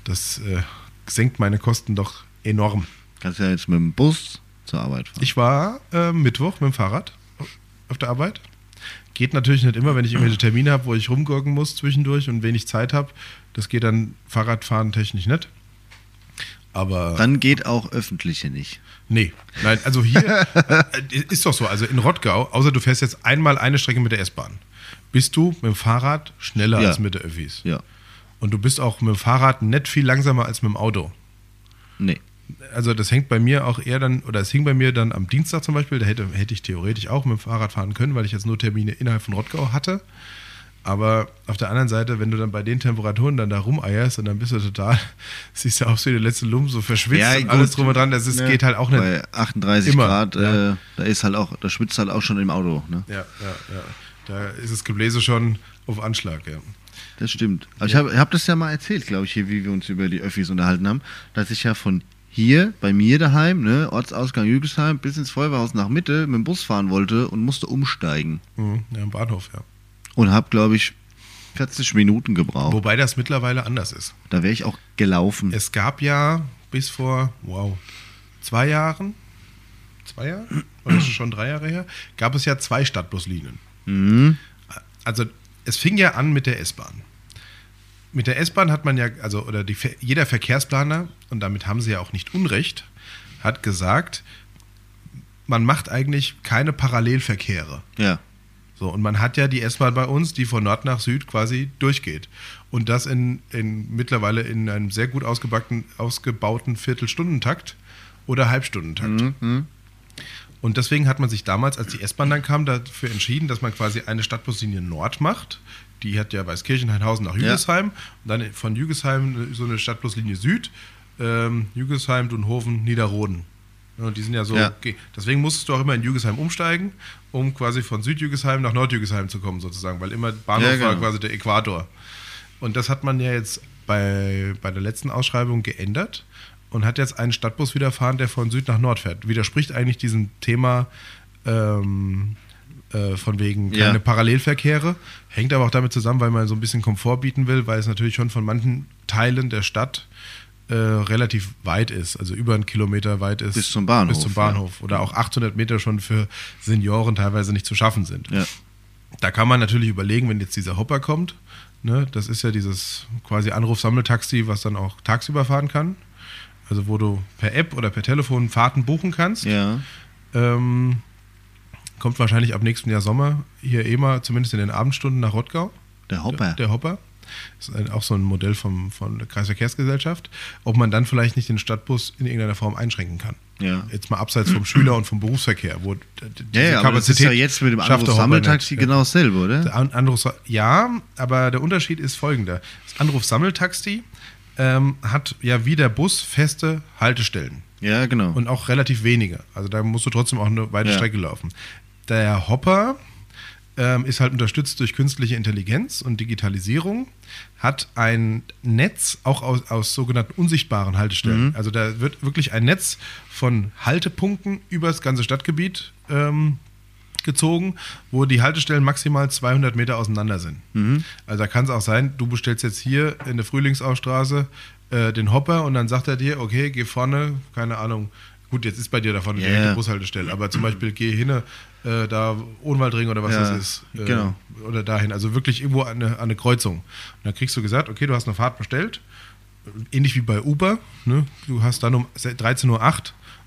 Das äh, senkt meine Kosten doch enorm. Kannst ja jetzt mit dem Bus zur Arbeit fahren. Ich war äh, Mittwoch mit dem Fahrrad auf der Arbeit. Geht natürlich nicht immer, wenn ich irgendwelche Termine habe, wo ich rumgurken muss zwischendurch und wenig Zeit habe. Das geht dann Fahrradfahren technisch nicht. Aber Dann geht auch öffentliche nicht. nee, nein, also hier äh, ist doch so. Also in Rottgau, außer du fährst jetzt einmal eine Strecke mit der S-Bahn, bist du mit dem Fahrrad schneller Ja. als mit der Öffis. Ja. Und du bist auch mit dem Fahrrad nicht viel langsamer als mit dem Auto. Nee. Also das hängt bei mir auch eher dann, oder es hing bei mir dann am Dienstag zum Beispiel, da hätte, hätte ich theoretisch auch mit dem Fahrrad fahren können, weil ich jetzt nur Termine innerhalb von Rottgau hatte. Aber auf der anderen Seite, wenn du dann bei den Temperaturen dann da rumeierst und dann bist du total, siehst du aus wie der letzte Lump, so verschwitzt Ja, und alles drum und dran, das ist, Ne? geht halt auch nicht. Bei 38 Immer, Grad, ja. äh, da ist halt auch, da schwitzt halt auch schon im Auto. Ne? Ja, ja, ja. Da ist das Gebläse schon auf Anschlag, ja. Das stimmt. Aber ich habe hab das ja mal erzählt, glaube ich, hier, wie wir uns über die Öffis unterhalten haben, dass ich ja von hier, bei mir daheim, ne, Ortsausgang Jügesheim, bis ins Feuerwehrhaus nach Mitte mit dem Bus fahren wollte und musste umsteigen. Mhm, ja, am Bahnhof, ja. Und habe, glaube ich, 40 Minuten gebraucht. Wobei das mittlerweile anders ist. Da wäre ich auch gelaufen. Es gab ja bis vor, wow, zwei Jahren, zwei Jahre, oder ist es schon drei Jahre her, gab es ja zwei Stadtbuslinien. Mhm. Also es fing ja an mit der S-Bahn. Mit der S-Bahn hat man ja, also, oder die, jeder Verkehrsplaner, und damit haben sie ja auch nicht Unrecht, hat gesagt, man macht eigentlich keine Parallelverkehre. Ja. So, und man hat ja die S-Bahn bei uns, die von Nord nach Süd quasi durchgeht. Und das in, in mittlerweile in einem sehr gut ausgebauten Viertelstundentakt oder Halbstundentakt. Mhm. Und deswegen hat man sich damals, als die S-Bahn dann kam, dafür entschieden, dass man quasi eine Stadtbuslinie Nord macht. Die hat ja Weißkirchen, Heinhausen nach Jügesheim. Und dann von Jügesheim so eine Stadtbuslinie Süd. Ähm, Jügesheim, Dunhoven, Niederroden. Und die sind ja so. Ja. Okay. Deswegen musstest du auch immer in Jügesheim umsteigen, um quasi von Südjügesheim nach Nordjügesheim zu kommen, sozusagen, weil immer Bahnhof Ja, genau. war quasi der Äquator. Und das hat man ja jetzt bei, bei der letzten Ausschreibung geändert und hat jetzt einen Stadtbus wieder fahren, der von Süd nach Nord fährt. Widerspricht eigentlich diesem Thema ähm, äh, von wegen Ja. keine Parallelverkehre. Hängt aber auch damit zusammen, weil man so ein bisschen Komfort bieten will, weil es natürlich schon von manchen Teilen der Stadt äh, relativ weit ist, also über einen Kilometer weit ist. Bis zum Bahnhof, Bis zum Bahnhof. Oder auch 800 Meter schon für Senioren teilweise nicht zu schaffen sind. Ja. Da kann man natürlich überlegen, wenn jetzt dieser Hopper kommt, ne, das ist ja dieses quasi Anruf-Sammeltaxi, was dann auch tagsüber fahren kann. Also wo du per App oder per Telefon Fahrten buchen kannst. Ja. Ähm, kommt wahrscheinlich ab nächsten Jahr Sommer hier eh mal, zumindest in den Abendstunden nach Rottgau. Der Hopper. Der, der Hopper. Das ist auch so ein Modell vom, von der Kreisverkehrsgesellschaft. Ob man dann vielleicht nicht den Stadtbus in irgendeiner Form einschränken kann. Ja. Jetzt mal abseits vom Schüler und vom Berufsverkehr, wo Ja, ja, aber das ist ja jetzt mit dem Anruf-Sammeltaxi genau dasselbe, oder? Der An- Anruf, ja, aber der Unterschied ist folgender. Das Anruf-Sammeltaxi ähm, hat ja wie der Bus feste Haltestellen Ja, genau. und auch relativ wenige. Also da musst du trotzdem auch eine weite Ja. Strecke laufen. Der Hopper ähm, ist halt unterstützt durch künstliche Intelligenz und Digitalisierung, hat ein Netz auch aus, aus sogenannten unsichtbaren Haltestellen. Mhm. Also da wird wirklich ein Netz von Haltepunkten über das ganze Stadtgebiet ähm, gezogen, wo die Haltestellen maximal 200 Meter auseinander sind. Mhm. Also da kann es auch sein, du bestellst jetzt hier in der Frühlingsausstraße äh, den Hopper und dann sagt er dir, okay, geh vorne, keine Ahnung, gut, jetzt ist bei dir da vorne Ja, direkt ja. die Bushaltestelle, aber zum Beispiel geh hin, äh, da Ohnwaldring oder was Ja, das ist, äh, genau. oder dahin, also wirklich irgendwo an eine, an eine Kreuzung. Und dann kriegst du gesagt, okay, du hast eine Fahrt bestellt, ähnlich wie bei Uber, ne? du hast dann um 13.08 Uhr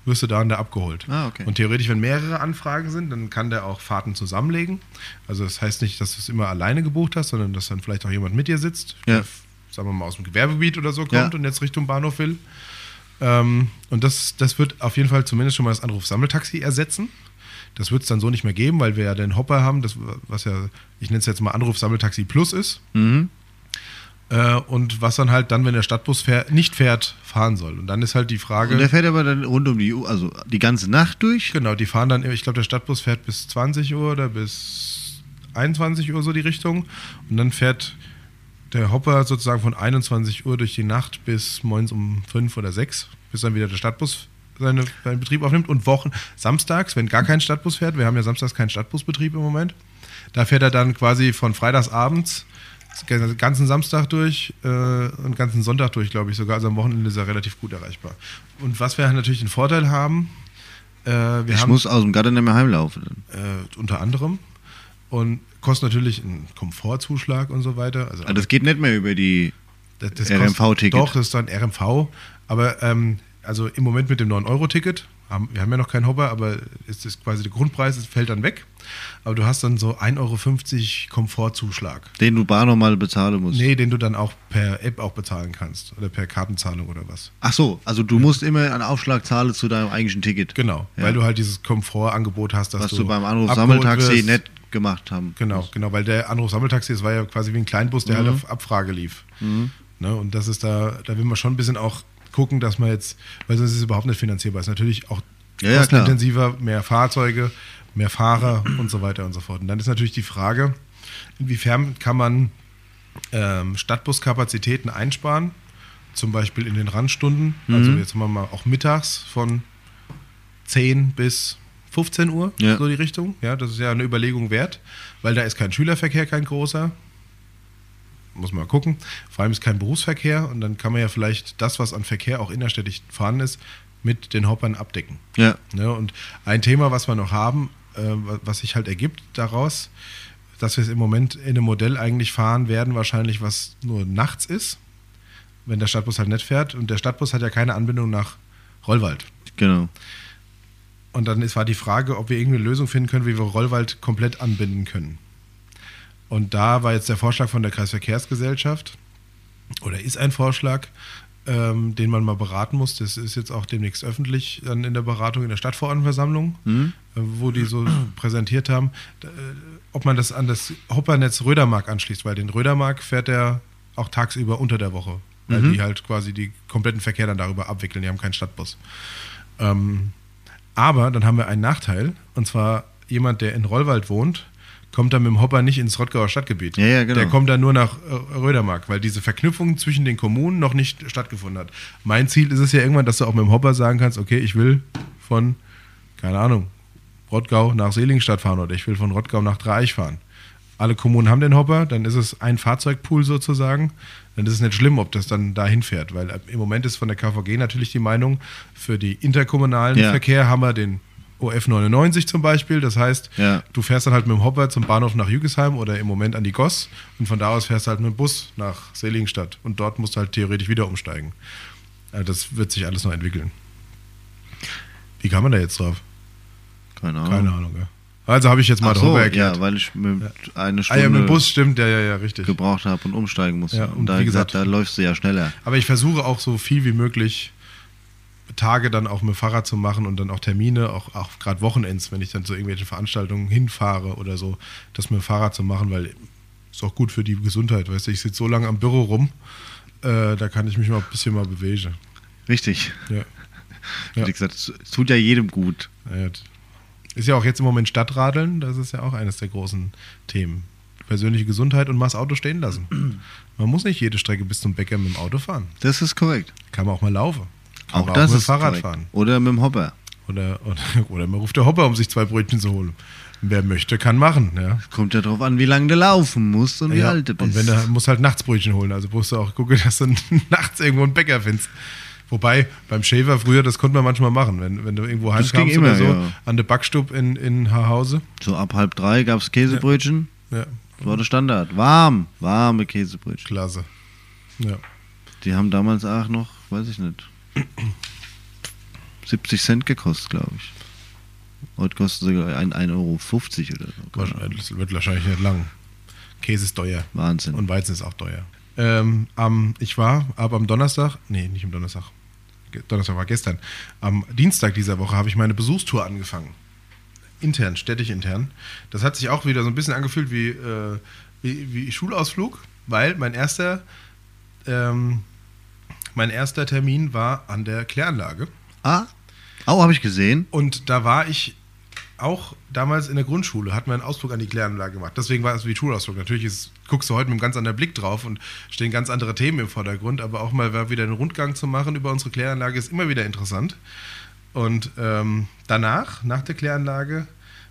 wirst du da und da abgeholt. Ah, okay. Und theoretisch, wenn mehrere Anfragen sind, dann kann der auch Fahrten zusammenlegen. Also das heißt nicht, dass du es immer alleine gebucht hast, sondern dass dann vielleicht auch jemand mit dir sitzt, Ja. der, sagen wir mal, aus dem Gewerbegebiet oder so kommt Ja. und jetzt Richtung Bahnhof will. Ähm, und das, das wird auf jeden Fall zumindest schon mal das Anruf-Sammeltaxi ersetzen. Das wird es dann so nicht mehr geben, weil wir ja den Hopper haben, das, was ja, ich nenne es jetzt mal Anruf-Sammeltaxi Plus ist. Mhm. Äh, und was dann halt dann, wenn der Stadtbus fährt, nicht fährt, fahren soll. Und dann ist halt die Frage. Und der fährt aber dann rund um die Uhr, also die ganze Nacht durch. Genau, die fahren dann, ich glaube, der Stadtbus fährt bis 20 Uhr oder bis 21 Uhr so die Richtung. Und dann fährt der Hopper sozusagen von 21 Uhr durch die Nacht bis morgens um 5 oder 6, bis dann wieder der Stadtbus seine, seinen Betrieb aufnimmt. Und Wochen, samstags, wenn gar kein Stadtbus fährt, wir haben ja samstags keinen Stadtbusbetrieb im Moment, da fährt er dann quasi von freitagsabends den ganzen Samstag durch äh, und ganzen Sonntag durch, glaube ich sogar. Also am Wochenende ist er relativ gut erreichbar. Und was wir natürlich den Vorteil haben, äh, ich haben muss aus dem Garten nicht mehr heimlaufen. Äh, unter anderem und kostet natürlich einen Komfortzuschlag und so weiter. Also Also das geht nicht mehr über die. RMV-Ticket. Doch, das ist dann RMV. Aber ähm, also im Moment mit dem 9-Euro-Ticket, haben, wir haben ja noch keinen Hopper, aber ist das quasi der Grundpreis, es fällt dann weg. Aber du hast dann so 1,50 Euro Komfortzuschlag. Den du bar nochmal bezahlen musst. Nee, den du dann auch per App auch bezahlen kannst. Oder per Kartenzahlung oder was. Ach so, also du musst immer einen Aufschlag zahlen zu deinem eigentlichen Ticket. Genau, Ja. weil du halt dieses Komfortangebot hast, dass Was du, du beim Anruf Sammeltaxi wirst. nicht gemacht haben. Genau, genau, weil der Anruf Sammeltaxi, das war ja quasi wie ein Kleinbus, der Mhm. halt auf Abfrage lief. Ne, und das ist da, da will man schon ein bisschen auch gucken, dass man jetzt, weil sonst ist es überhaupt nicht finanzierbar. Es ist natürlich auch Ja, kostenintensiver, mehr Fahrzeuge, mehr Fahrer und so weiter und so fort. Und dann ist natürlich die Frage, inwiefern kann man ähm, Stadtbuskapazitäten einsparen, zum Beispiel in den Randstunden, also Mhm. jetzt haben wir mal auch mittags von 10 bis 15 Uhr, Ja. so die Richtung. Ja, das ist ja eine Überlegung wert, weil da ist kein Schülerverkehr, kein großer. Muss man mal gucken. Vor allem ist kein Berufsverkehr und dann kann man ja vielleicht das, was an Verkehr auch innerstädtisch vorhanden ist, mit den Hoppern abdecken. Ja. Ne? Und ein Thema, was wir noch haben, äh, was sich halt ergibt daraus, dass wir es im Moment in einem Modell eigentlich fahren werden, wahrscheinlich was nur nachts ist, wenn der Stadtbus halt nicht fährt. Und der Stadtbus hat ja keine Anbindung nach Rollwald. Genau. Und dann ist, war die Frage, ob wir irgendeine Lösung finden können, wie wir Rollwald komplett anbinden können. Und da war jetzt der Vorschlag von der Kreisverkehrsgesellschaft, oder ist ein Vorschlag, ähm, den man mal beraten muss. Das ist jetzt auch demnächst öffentlich dann in der Beratung in der Stadtverordnetenversammlung, Mhm. äh, wo die so präsentiert haben, äh, ob man das an das Hoppernetz Rödermark anschließt, weil den Rödermark fährt er auch tagsüber unter der Woche, weil Mhm. die halt quasi die kompletten Verkehr dann darüber abwickeln, die haben keinen Stadtbus. Ähm, aber dann haben wir einen Nachteil, und zwar jemand, der in Rollwald wohnt, kommt dann mit dem Hopper nicht ins Rottgauer Stadtgebiet. Ja, ja, genau. Der kommt dann nur nach äh, Rödermark, weil diese Verknüpfung zwischen den Kommunen noch nicht stattgefunden hat. Mein Ziel ist es ja irgendwann, dass du auch mit dem Hopper sagen kannst, okay, ich will von, keine Ahnung, Rottgau nach Seligenstadt fahren oder ich will von Rottgau nach Dreieich fahren. Alle Kommunen haben den Hopper, dann ist es ein Fahrzeugpool sozusagen. Dann ist es nicht schlimm, ob das dann dahin fährt, weil im Moment ist von der KVG natürlich die Meinung, für die interkommunalen Ja. Verkehr haben wir den OF 99 zum Beispiel. Das heißt, Ja. du fährst dann halt mit dem Hopper zum Bahnhof nach Jügesheim oder im Moment an die Goss und von da aus fährst du halt mit dem Bus nach Seligenstadt und dort musst du halt theoretisch wieder umsteigen. Also das wird sich alles noch entwickeln. Wie kam man da jetzt drauf? Keine Ahnung. Keine Ahnung, ja. Also habe ich jetzt mal Ach so, erklärt. ja, weil ich mit eine ah Stunde ja, mit dem Bus stimmt, ja, ja, ja, richtig. gebraucht habe und umsteigen musste. Ja, und und da wie gesagt, gesagt- da läufst du ja schneller. Aber ich versuche auch so viel wie möglich Tage dann auch mit Fahrrad zu machen und dann auch Termine, auch, auch gerade Wochenends, wenn ich dann zu irgendwelchen Veranstaltungen hinfahre oder so, das mit dem Fahrrad zu machen, weil ist auch gut für die Gesundheit, weißt du, ich sitze so lange am Büro rum, äh, da kann ich mich mal ein bisschen mal bewegen. Richtig. Ja. Ja. Wie gesagt, es es tut ja jedem gut. Ja, Ist ja auch jetzt im Moment Stadtradeln, das ist ja auch eines der großen Themen. Persönliche Gesundheit und mal das Auto stehen lassen. Man muss nicht jede Strecke bis zum Bäcker mit dem Auto fahren. Das ist korrekt. Kann man auch mal laufen. Kann Auch das mit dem ist Fahrrad korrekt. fahren. Oder mit dem Hopper. Oder, oder, oder man ruft der Hopper, um sich zwei Brötchen zu holen. Wer möchte, kann machen. Ja. Kommt ja drauf an, wie lange du laufen musst und wie ja. alt du bist. Und wenn du musst halt nachts Brötchen holen. Also musst du auch gucken, dass du nachts irgendwo einen Bäcker findest. Wobei, beim Schäfer früher, das konnte man manchmal machen. Wenn, wenn du irgendwo Das ging heimkamst oder immer, so, ja. an der Backstub in, in Haarhause. so ab halb drei gab es Käsebrötchen. Ja, Das war der Standard. Warm, warme Käsebrötchen. klasse. Ja. Die haben damals auch noch, weiß ich nicht, 70 Cent gekostet, glaube ich. Heute kostet sogar 1,50 Euro oder so. Wahrscheinlich- Das wird wahrscheinlich nicht lang. Käse ist teuer. Wahnsinn. Und Weizen ist auch teuer. Ähm, am, ich war aber am Donnerstag, nee, nicht am Donnerstag, Donnerstag war gestern, am Dienstag dieser Woche habe ich meine Besuchstour angefangen. Intern, städtisch intern. Das hat sich auch wieder so ein bisschen angefühlt wie, äh, wie, wie Schulausflug, weil mein erster, ähm, mein erster Termin war an der Kläranlage. ah, oh, habe ich gesehen. Und da war ich auch damals in der Grundschule, hatten wir einen Ausflug an die Kläranlage gemacht. Deswegen war es wie Schulausflug. Natürlich ist, guckst du heute mit einem ganz anderen Blick drauf und stehen ganz andere Themen im Vordergrund, aber auch mal wieder einen Rundgang zu machen über unsere Kläranlage ist immer wieder interessant. Und ähm, danach, nach der Kläranlage,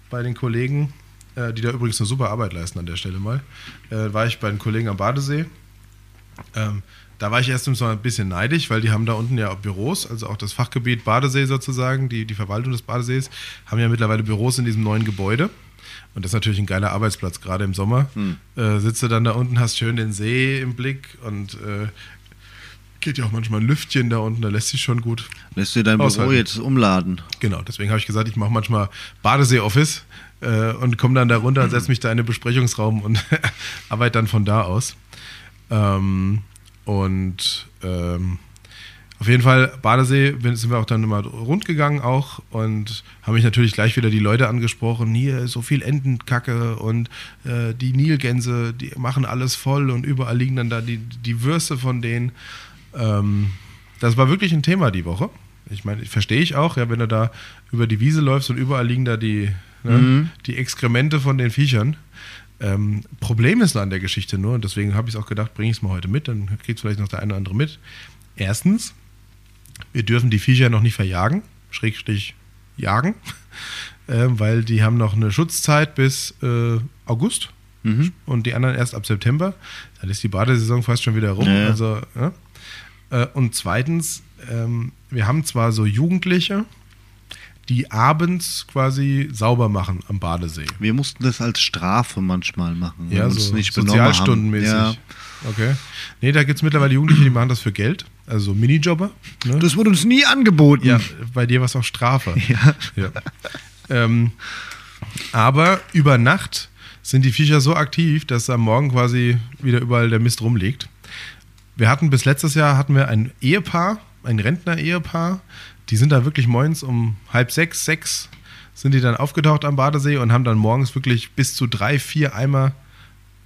bei den Kollegen, äh, die da übrigens eine super Arbeit leisten an der Stelle mal, äh, war ich bei den Kollegen am Badesee. Ähm, da war ich erst mal ein bisschen neidisch, weil die haben da unten ja Büros, also auch das Fachgebiet Badesee sozusagen, die, die Verwaltung des Badesees, haben ja mittlerweile Büros in diesem neuen Gebäude. Und das ist natürlich ein geiler Arbeitsplatz, gerade im Sommer. Äh, sitzt du dann da unten, hast schön den See im Blick und äh, geht ja auch manchmal ein Lüftchen da unten, da lässt sich schon gut. Lässt du dein Büro Aushalten. jetzt umladen. Genau, deswegen habe ich gesagt, ich mache manchmal Badesee-Office äh, und komme dann da runter und setze mich da in den Besprechungsraum und arbeite dann von da aus. Ähm, und ähm, auf jeden Fall, Badesee sind wir auch dann immer rund gegangen auch und haben mich natürlich gleich wieder die Leute angesprochen, hier so viel Entenkacke und äh, die Nilgänse, die machen alles voll und überall liegen dann da die, die Würste von denen. Ähm, das war wirklich ein Thema die Woche. Ich meine, verstehe ich auch, ja, wenn du da über die Wiese läufst und überall liegen da die, ne, die Exkremente von den Viechern. Ähm, Problem ist an der Geschichte nur, und deswegen habe ich es auch gedacht, bringe ich es mal heute mit, dann kriegt vielleicht noch der eine oder andere mit. Erstens, wir dürfen die Viecher noch nicht verjagen, Schrägstrich jagen, ähm, weil die haben noch eine Schutzzeit bis äh, August und die anderen erst ab September. Dann ist die Badesaison fast schon wieder rum. Ja. Also, ja. Äh, und zweitens, ähm, wir haben zwar so Jugendliche, die abends quasi sauber machen am Badesee. Wir mussten das als Strafe manchmal machen. Ja, so nicht sozialstundenmäßig. Ja. Okay. Nee, da gibt es mittlerweile Jugendliche, die machen das für Geld. Also so Minijobber. Ne? Das wurde uns nie angeboten. Ja, bei dir war es auch Strafe. Ja. Ja. Ähm, aber über Nacht sind die Viecher so aktiv, dass am Morgen quasi wieder überall der Mist rumliegt. Wir hatten bis letztes Jahr hatten wir ein Ehepaar, ein Rentner-Ehepaar, die sind da wirklich morgens um halb sechs, sechs sind die dann aufgetaucht am Badesee und haben dann morgens wirklich bis zu drei, vier Eimer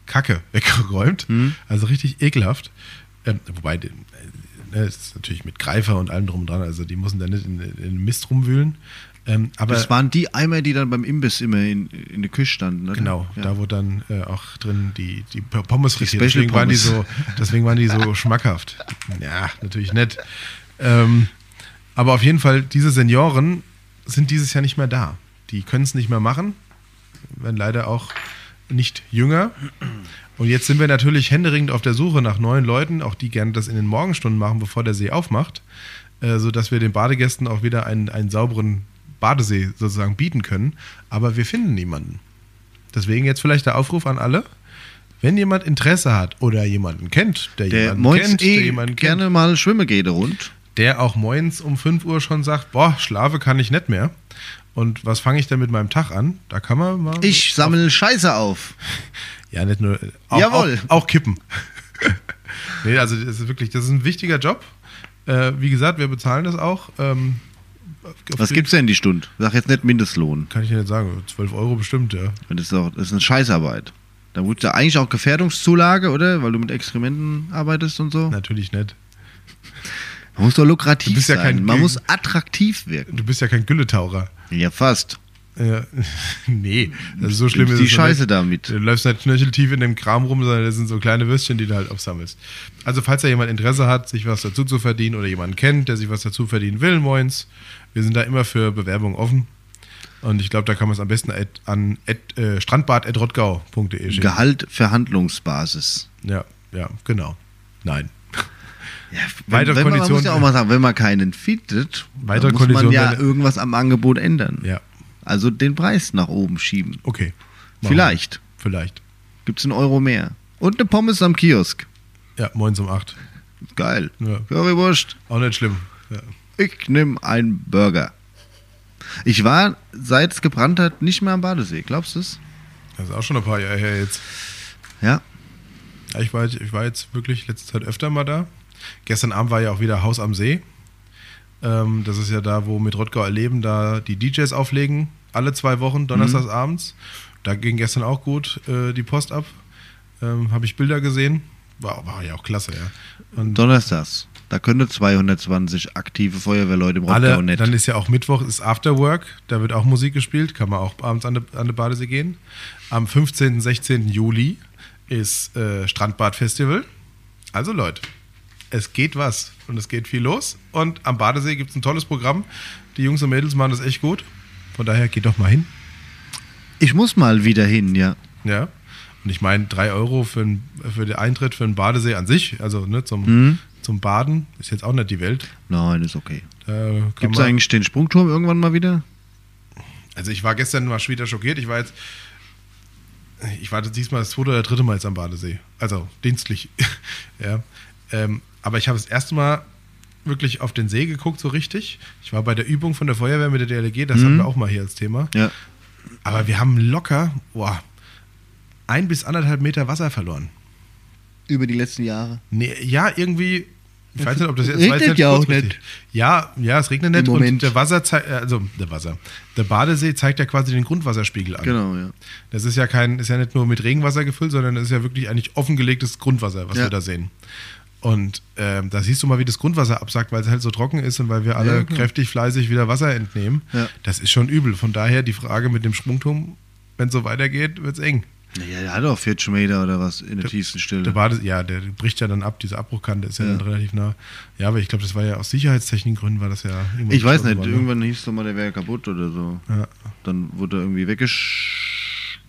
Kacke weggeräumt. Also richtig ekelhaft. Ähm, wobei, ne, ist natürlich mit Greifer und allem drum und dran, also die müssen da nicht in, in den Mist rumwühlen. Ähm, aber Das waren die Eimer, die dann beim Imbiss immer in, in der Küche standen. Oder? Genau, Ja. da wo dann äh, auch drin die, die Pommes frittiert. Deswegen waren die so, Pommes. deswegen waren die so schmackhaft. Ja, natürlich nett. Ähm, aber auf jeden Fall, diese Senioren sind dieses Jahr nicht mehr da. die können es nicht mehr machen, werden leider auch nicht jünger. Und jetzt sind wir natürlich händeringend auf der Suche nach neuen Leuten, auch die gerne das in den Morgenstunden machen, bevor der See aufmacht, äh, sodass wir den Badegästen auch wieder einen, einen sauberen Badesee sozusagen bieten können. Aber wir finden niemanden. Deswegen jetzt vielleicht der Aufruf an alle. Wenn jemand Interesse hat oder jemanden kennt, der, Der jemanden moins kennt, eh der jemanden kennt, gerne mal schwimmen geht rund. der auch moins um 5 Uhr schon sagt, boah, schlafe kann ich nicht mehr. Und was fange ich denn mit meinem Tag an? Da kann man mal. Ich sammle Scheiße auf. Ja, nicht nur. Auch, Jawohl. Auch, auch kippen. nee, also das ist wirklich, das ist ein wichtiger Job. Äh, wie gesagt, wir bezahlen das auch. Ähm, Was gibt's denn die Stunde? Sag jetzt nicht Mindestlohn. Kann ich ja nicht sagen. 12 Euro bestimmt, ja. Das ist, doch, das ist eine Scheißarbeit. Da wird ja eigentlich auch Gefährdungszulage, oder? Weil du mit Exkrementen arbeitest und so. Natürlich nicht. Man muss doch lukrativ ja sein. kein Man muss attraktiv wirken. Du bist ja kein Gülletaucher. Ja, fast. Ja. nee, das ist so schlimm. Ist die es noch Scheiße nicht. damit. Du läufst nicht knöcheltief in dem Kram rum, sondern das sind so kleine Würstchen, die du halt aufsammelst. Also, falls da jemand Interesse hat, sich was dazu zu verdienen oder jemanden kennt, der sich was dazu verdienen will, moins, wir sind da immer für Bewerbung offen. Und ich glaube, da kann man es am besten at, an at, äh, strandbad.rottgau.de schicken. Gehalt Verhandlungsbasis. Ja, ja, genau. Nein. Ja, Weitere wenn man, man muss Konditionen- ja auch mal sagen, wenn man keinen findet, Weitere muss man Konditionen ja irgendwas am Angebot ändern. Ja, Also den Preis nach oben schieben. okay. Machen Vielleicht. wir. Vielleicht. Gibt's einen Euro mehr. Und eine Pommes am Kiosk. Ja, moins um acht. Geil. Ja. Currywurst. Auch nicht schlimm. Ja. Ich nehme einen Burger. Ich war, seit es gebrannt hat, nicht mehr am Badesee. Glaubst du es? Das ist auch schon ein paar Jahre her jetzt. Ja. Ja, ich, war, ich war jetzt wirklich letzte Zeit öfter mal da. Gestern Abend war ja auch wieder Haus am See. Ähm, das ist ja da, wo mit Rottgau erleben, da die DJs auflegen, alle zwei Wochen, donnerstags abends. Da ging gestern auch gut äh, die Post ab. Ähm, Habe ich Bilder gesehen. War, war ja auch klasse, ja. Und Donnerstags. Da können 220 aktive Feuerwehrleute im Rottgau alle, nicht. dann ist ja auch Mittwoch, ist Afterwork, da wird auch Musik gespielt, kann man auch abends an den an die Badesee gehen. Am 15. 16. Juli ist äh, Strandbad Festival. Also Leute, es geht was und es geht viel los. Und am Badesee gibt es ein tolles Programm. Die Jungs und Mädels machen das echt gut. Von daher geht doch mal hin. Ich muss mal wieder hin, ja. Ja. Und ich meine, drei Euro für, ein, für den Eintritt für einen Badesee an sich, also ne, zum, Mhm. zum Baden, ist jetzt auch nicht die Welt. Nein, ist okay. Gibt es eigentlich den Sprungturm irgendwann mal wieder? Also ich war gestern mal wieder schockiert. Ich war jetzt, ich war diesmal das zweite oder dritte Mal jetzt am Badesee. Also dienstlich. ja. Ähm, aber ich habe das erste Mal wirklich auf den See geguckt, so richtig. Ich war bei der Übung von der Feuerwehr mit der DLG, das haben wir auch mal hier als Thema. Ja. Aber wir haben locker, boah, ein bis anderthalb Meter Wasser verloren. Über die letzten Jahre. Nee, ja, irgendwie. Ich weiß nicht, ob das jetzt Regnet weiß ja auch nicht. Ja, ja, es regnet nicht und der Wasser zeigt, also der Wasser, der Badesee zeigt ja quasi den Grundwasserspiegel an. Genau, ja. Das ist ja kein, ist ja nicht nur mit Regenwasser gefüllt, sondern es ist ja wirklich eigentlich offengelegtes Grundwasser, was Ja. wir da sehen. Und ähm, da siehst du mal, wie das Grundwasser absackt, weil es halt so trocken ist und weil wir alle Ja, klar. kräftig fleißig wieder Wasser entnehmen. Ja. Das ist schon übel. Von daher die Frage mit dem Sprungturm, wenn es so weitergeht, wird es eng. Ja, der hat auch 40 Meter oder was in der tiefsten Stelle. Der Bade, ja, der bricht ja dann ab, diese Abbruchkante ist ja, Ja. dann relativ nah. Ja, aber ich glaube, das war ja aus Sicherheitstechnikgründen war das ja ich weiß nicht, worden, ne? irgendwann hieß es doch mal, der wäre kaputt oder so. Ja, Dann wurde er irgendwie weggesch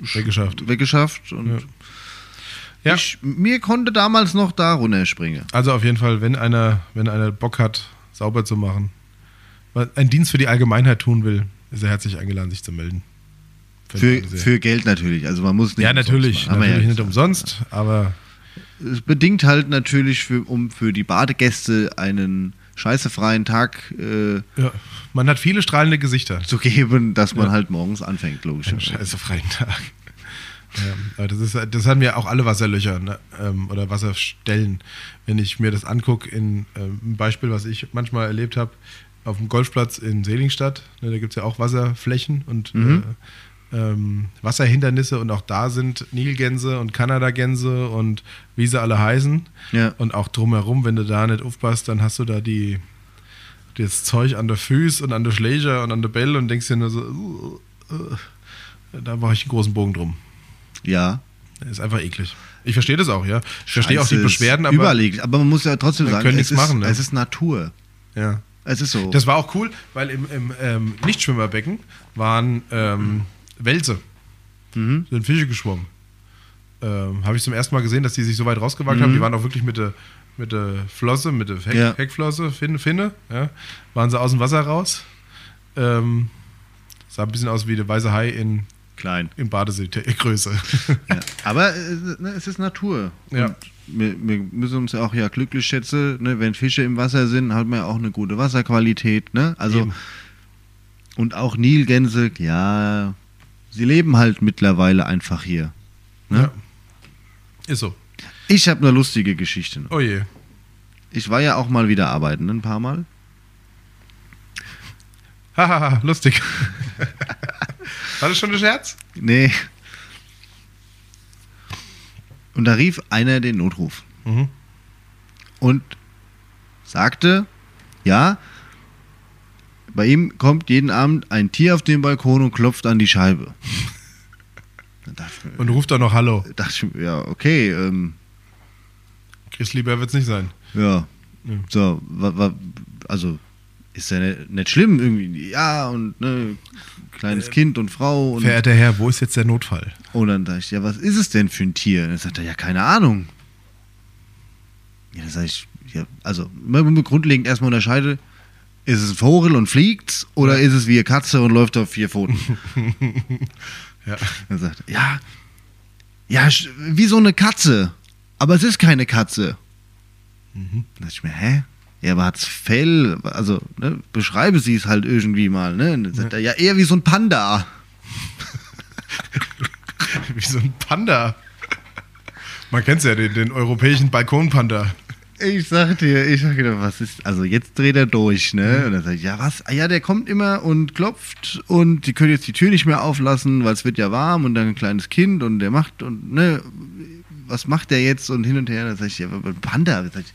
weggeschafft. weggeschafft und Ja. Ja. ich, mir konnte damals noch da runterspringen. Also auf jeden Fall, wenn einer, wenn einer Bock hat, sauber zu machen, einen Dienst für die Allgemeinheit tun will, ist er herzlich eingeladen, sich zu melden. Für, für Geld natürlich. Also man muss nicht ja, natürlich, natürlich ja nicht gesagt. umsonst, aber Es bedingt halt natürlich, für, um für die Badegäste einen scheißefreien Tag äh, ja, man hat viele strahlende Gesichter. zu geben, dass man Ja. halt morgens anfängt, logisch. Scheiße, freien Tag. Ja, aber das, ist, das haben ja auch alle Wasserlöcher ne? ähm, oder Wasserstellen. Wenn ich mir das angucke, in ähm, ein Beispiel, was ich manchmal erlebt habe, auf dem Golfplatz in Seligenstadt, ne, da gibt es ja auch Wasserflächen und Mhm. äh, ähm, Wasserhindernisse und auch da sind Nilgänse und Kanadagänse und wie sie alle heißen. Ja. Und auch drumherum, wenn du da nicht aufpasst, dann hast du da die das Zeug an der Füße und an der Schläger und an der Bälle und denkst dir nur so, uh, uh, da mache ich einen großen Bogen drum. Ja. Ist einfach eklig. Ich verstehe das auch, ja. Ich verstehe auch die Beschwerden, aber Überall liegt. Aber man muss ja trotzdem sagen, können es, nichts ist, machen, ne? es ist Natur. ja. Es ist so. Das war auch cool, weil im, im ähm, Nichtschwimmerbecken waren ähm, Wälse. Mhm. Sind Fische geschwommen. Ähm, Habe ich zum ersten Mal gesehen, dass die sich so weit rausgewagt haben. Die waren auch wirklich mit der mit der Flosse, mit der Heck, Ja. Heckflosse, Finne, Finne, ja, waren sie aus dem Wasser raus. Ähm, sah ein bisschen aus wie der weiße Hai in, Klein. in Badesee-Größe. Ja. Aber äh, ne, es ist Natur. Ja. Wir, wir müssen uns ja auch ja glücklich schätzen, ne? wenn Fische im Wasser sind, hat man ja auch eine gute Wasserqualität. Ne? Also Eben. und auch Nilgänse, ja, sie leben halt mittlerweile einfach hier. Ne? ja. Ist so. Ich habe eine lustige Geschichte. Noch. Oh je. Ich war ja auch mal wieder arbeiten, ne, ein paar Mal. Hahaha, lustig. War das schon ein Scherz? Nee. Und da rief einer den Notruf Mhm. und sagte, ja, bei ihm kommt jeden Abend ein Tier auf den Balkon und klopft an die Scheibe. Und ruft doch noch Hallo. dachte ich ja, okay, ähm, Chris Lieber wird es nicht sein. ja. Ja. So, also ist ja nicht, schlimm irgendwie. Ja, und ne, kleines Äh, Kind und Frau. Und, Verehrter Herr, wo ist jetzt der Notfall? und dann dachte ich, ja, was ist es denn für ein Tier? Und dann sagt er, ja, keine Ahnung. Ja, dann sage ich, ja, also, mal grundlegend erstmal unterscheide, ist es ein Vogel und fliegt oder Ja. ist es wie eine Katze und läuft auf vier Pfoten? Ja. Dann sagt er, ja, ja, wie so eine Katze, aber es ist keine Katze. Mhm. Da dachte ich mir, hä? Ja, aber hat's Fell, also, ne, beschreibe sie es halt irgendwie mal, ne? Und dann sagt er, ja, eher wie so ein Panda. Wie so ein Panda. Man kennt ja, den, den europäischen Balkonpanda. Ich sag dir, ich sag dir, was ist, also jetzt dreht er durch, ne? Und dann sag ich, ja, was? Ah, ja, der kommt immer und klopft und die können jetzt die Tür nicht mehr auflassen, weil es wird ja warm und dann ein kleines Kind und der macht und, ne, was macht der jetzt und hin und her? Dann sag ich, ja, Panda. Dann sag ich,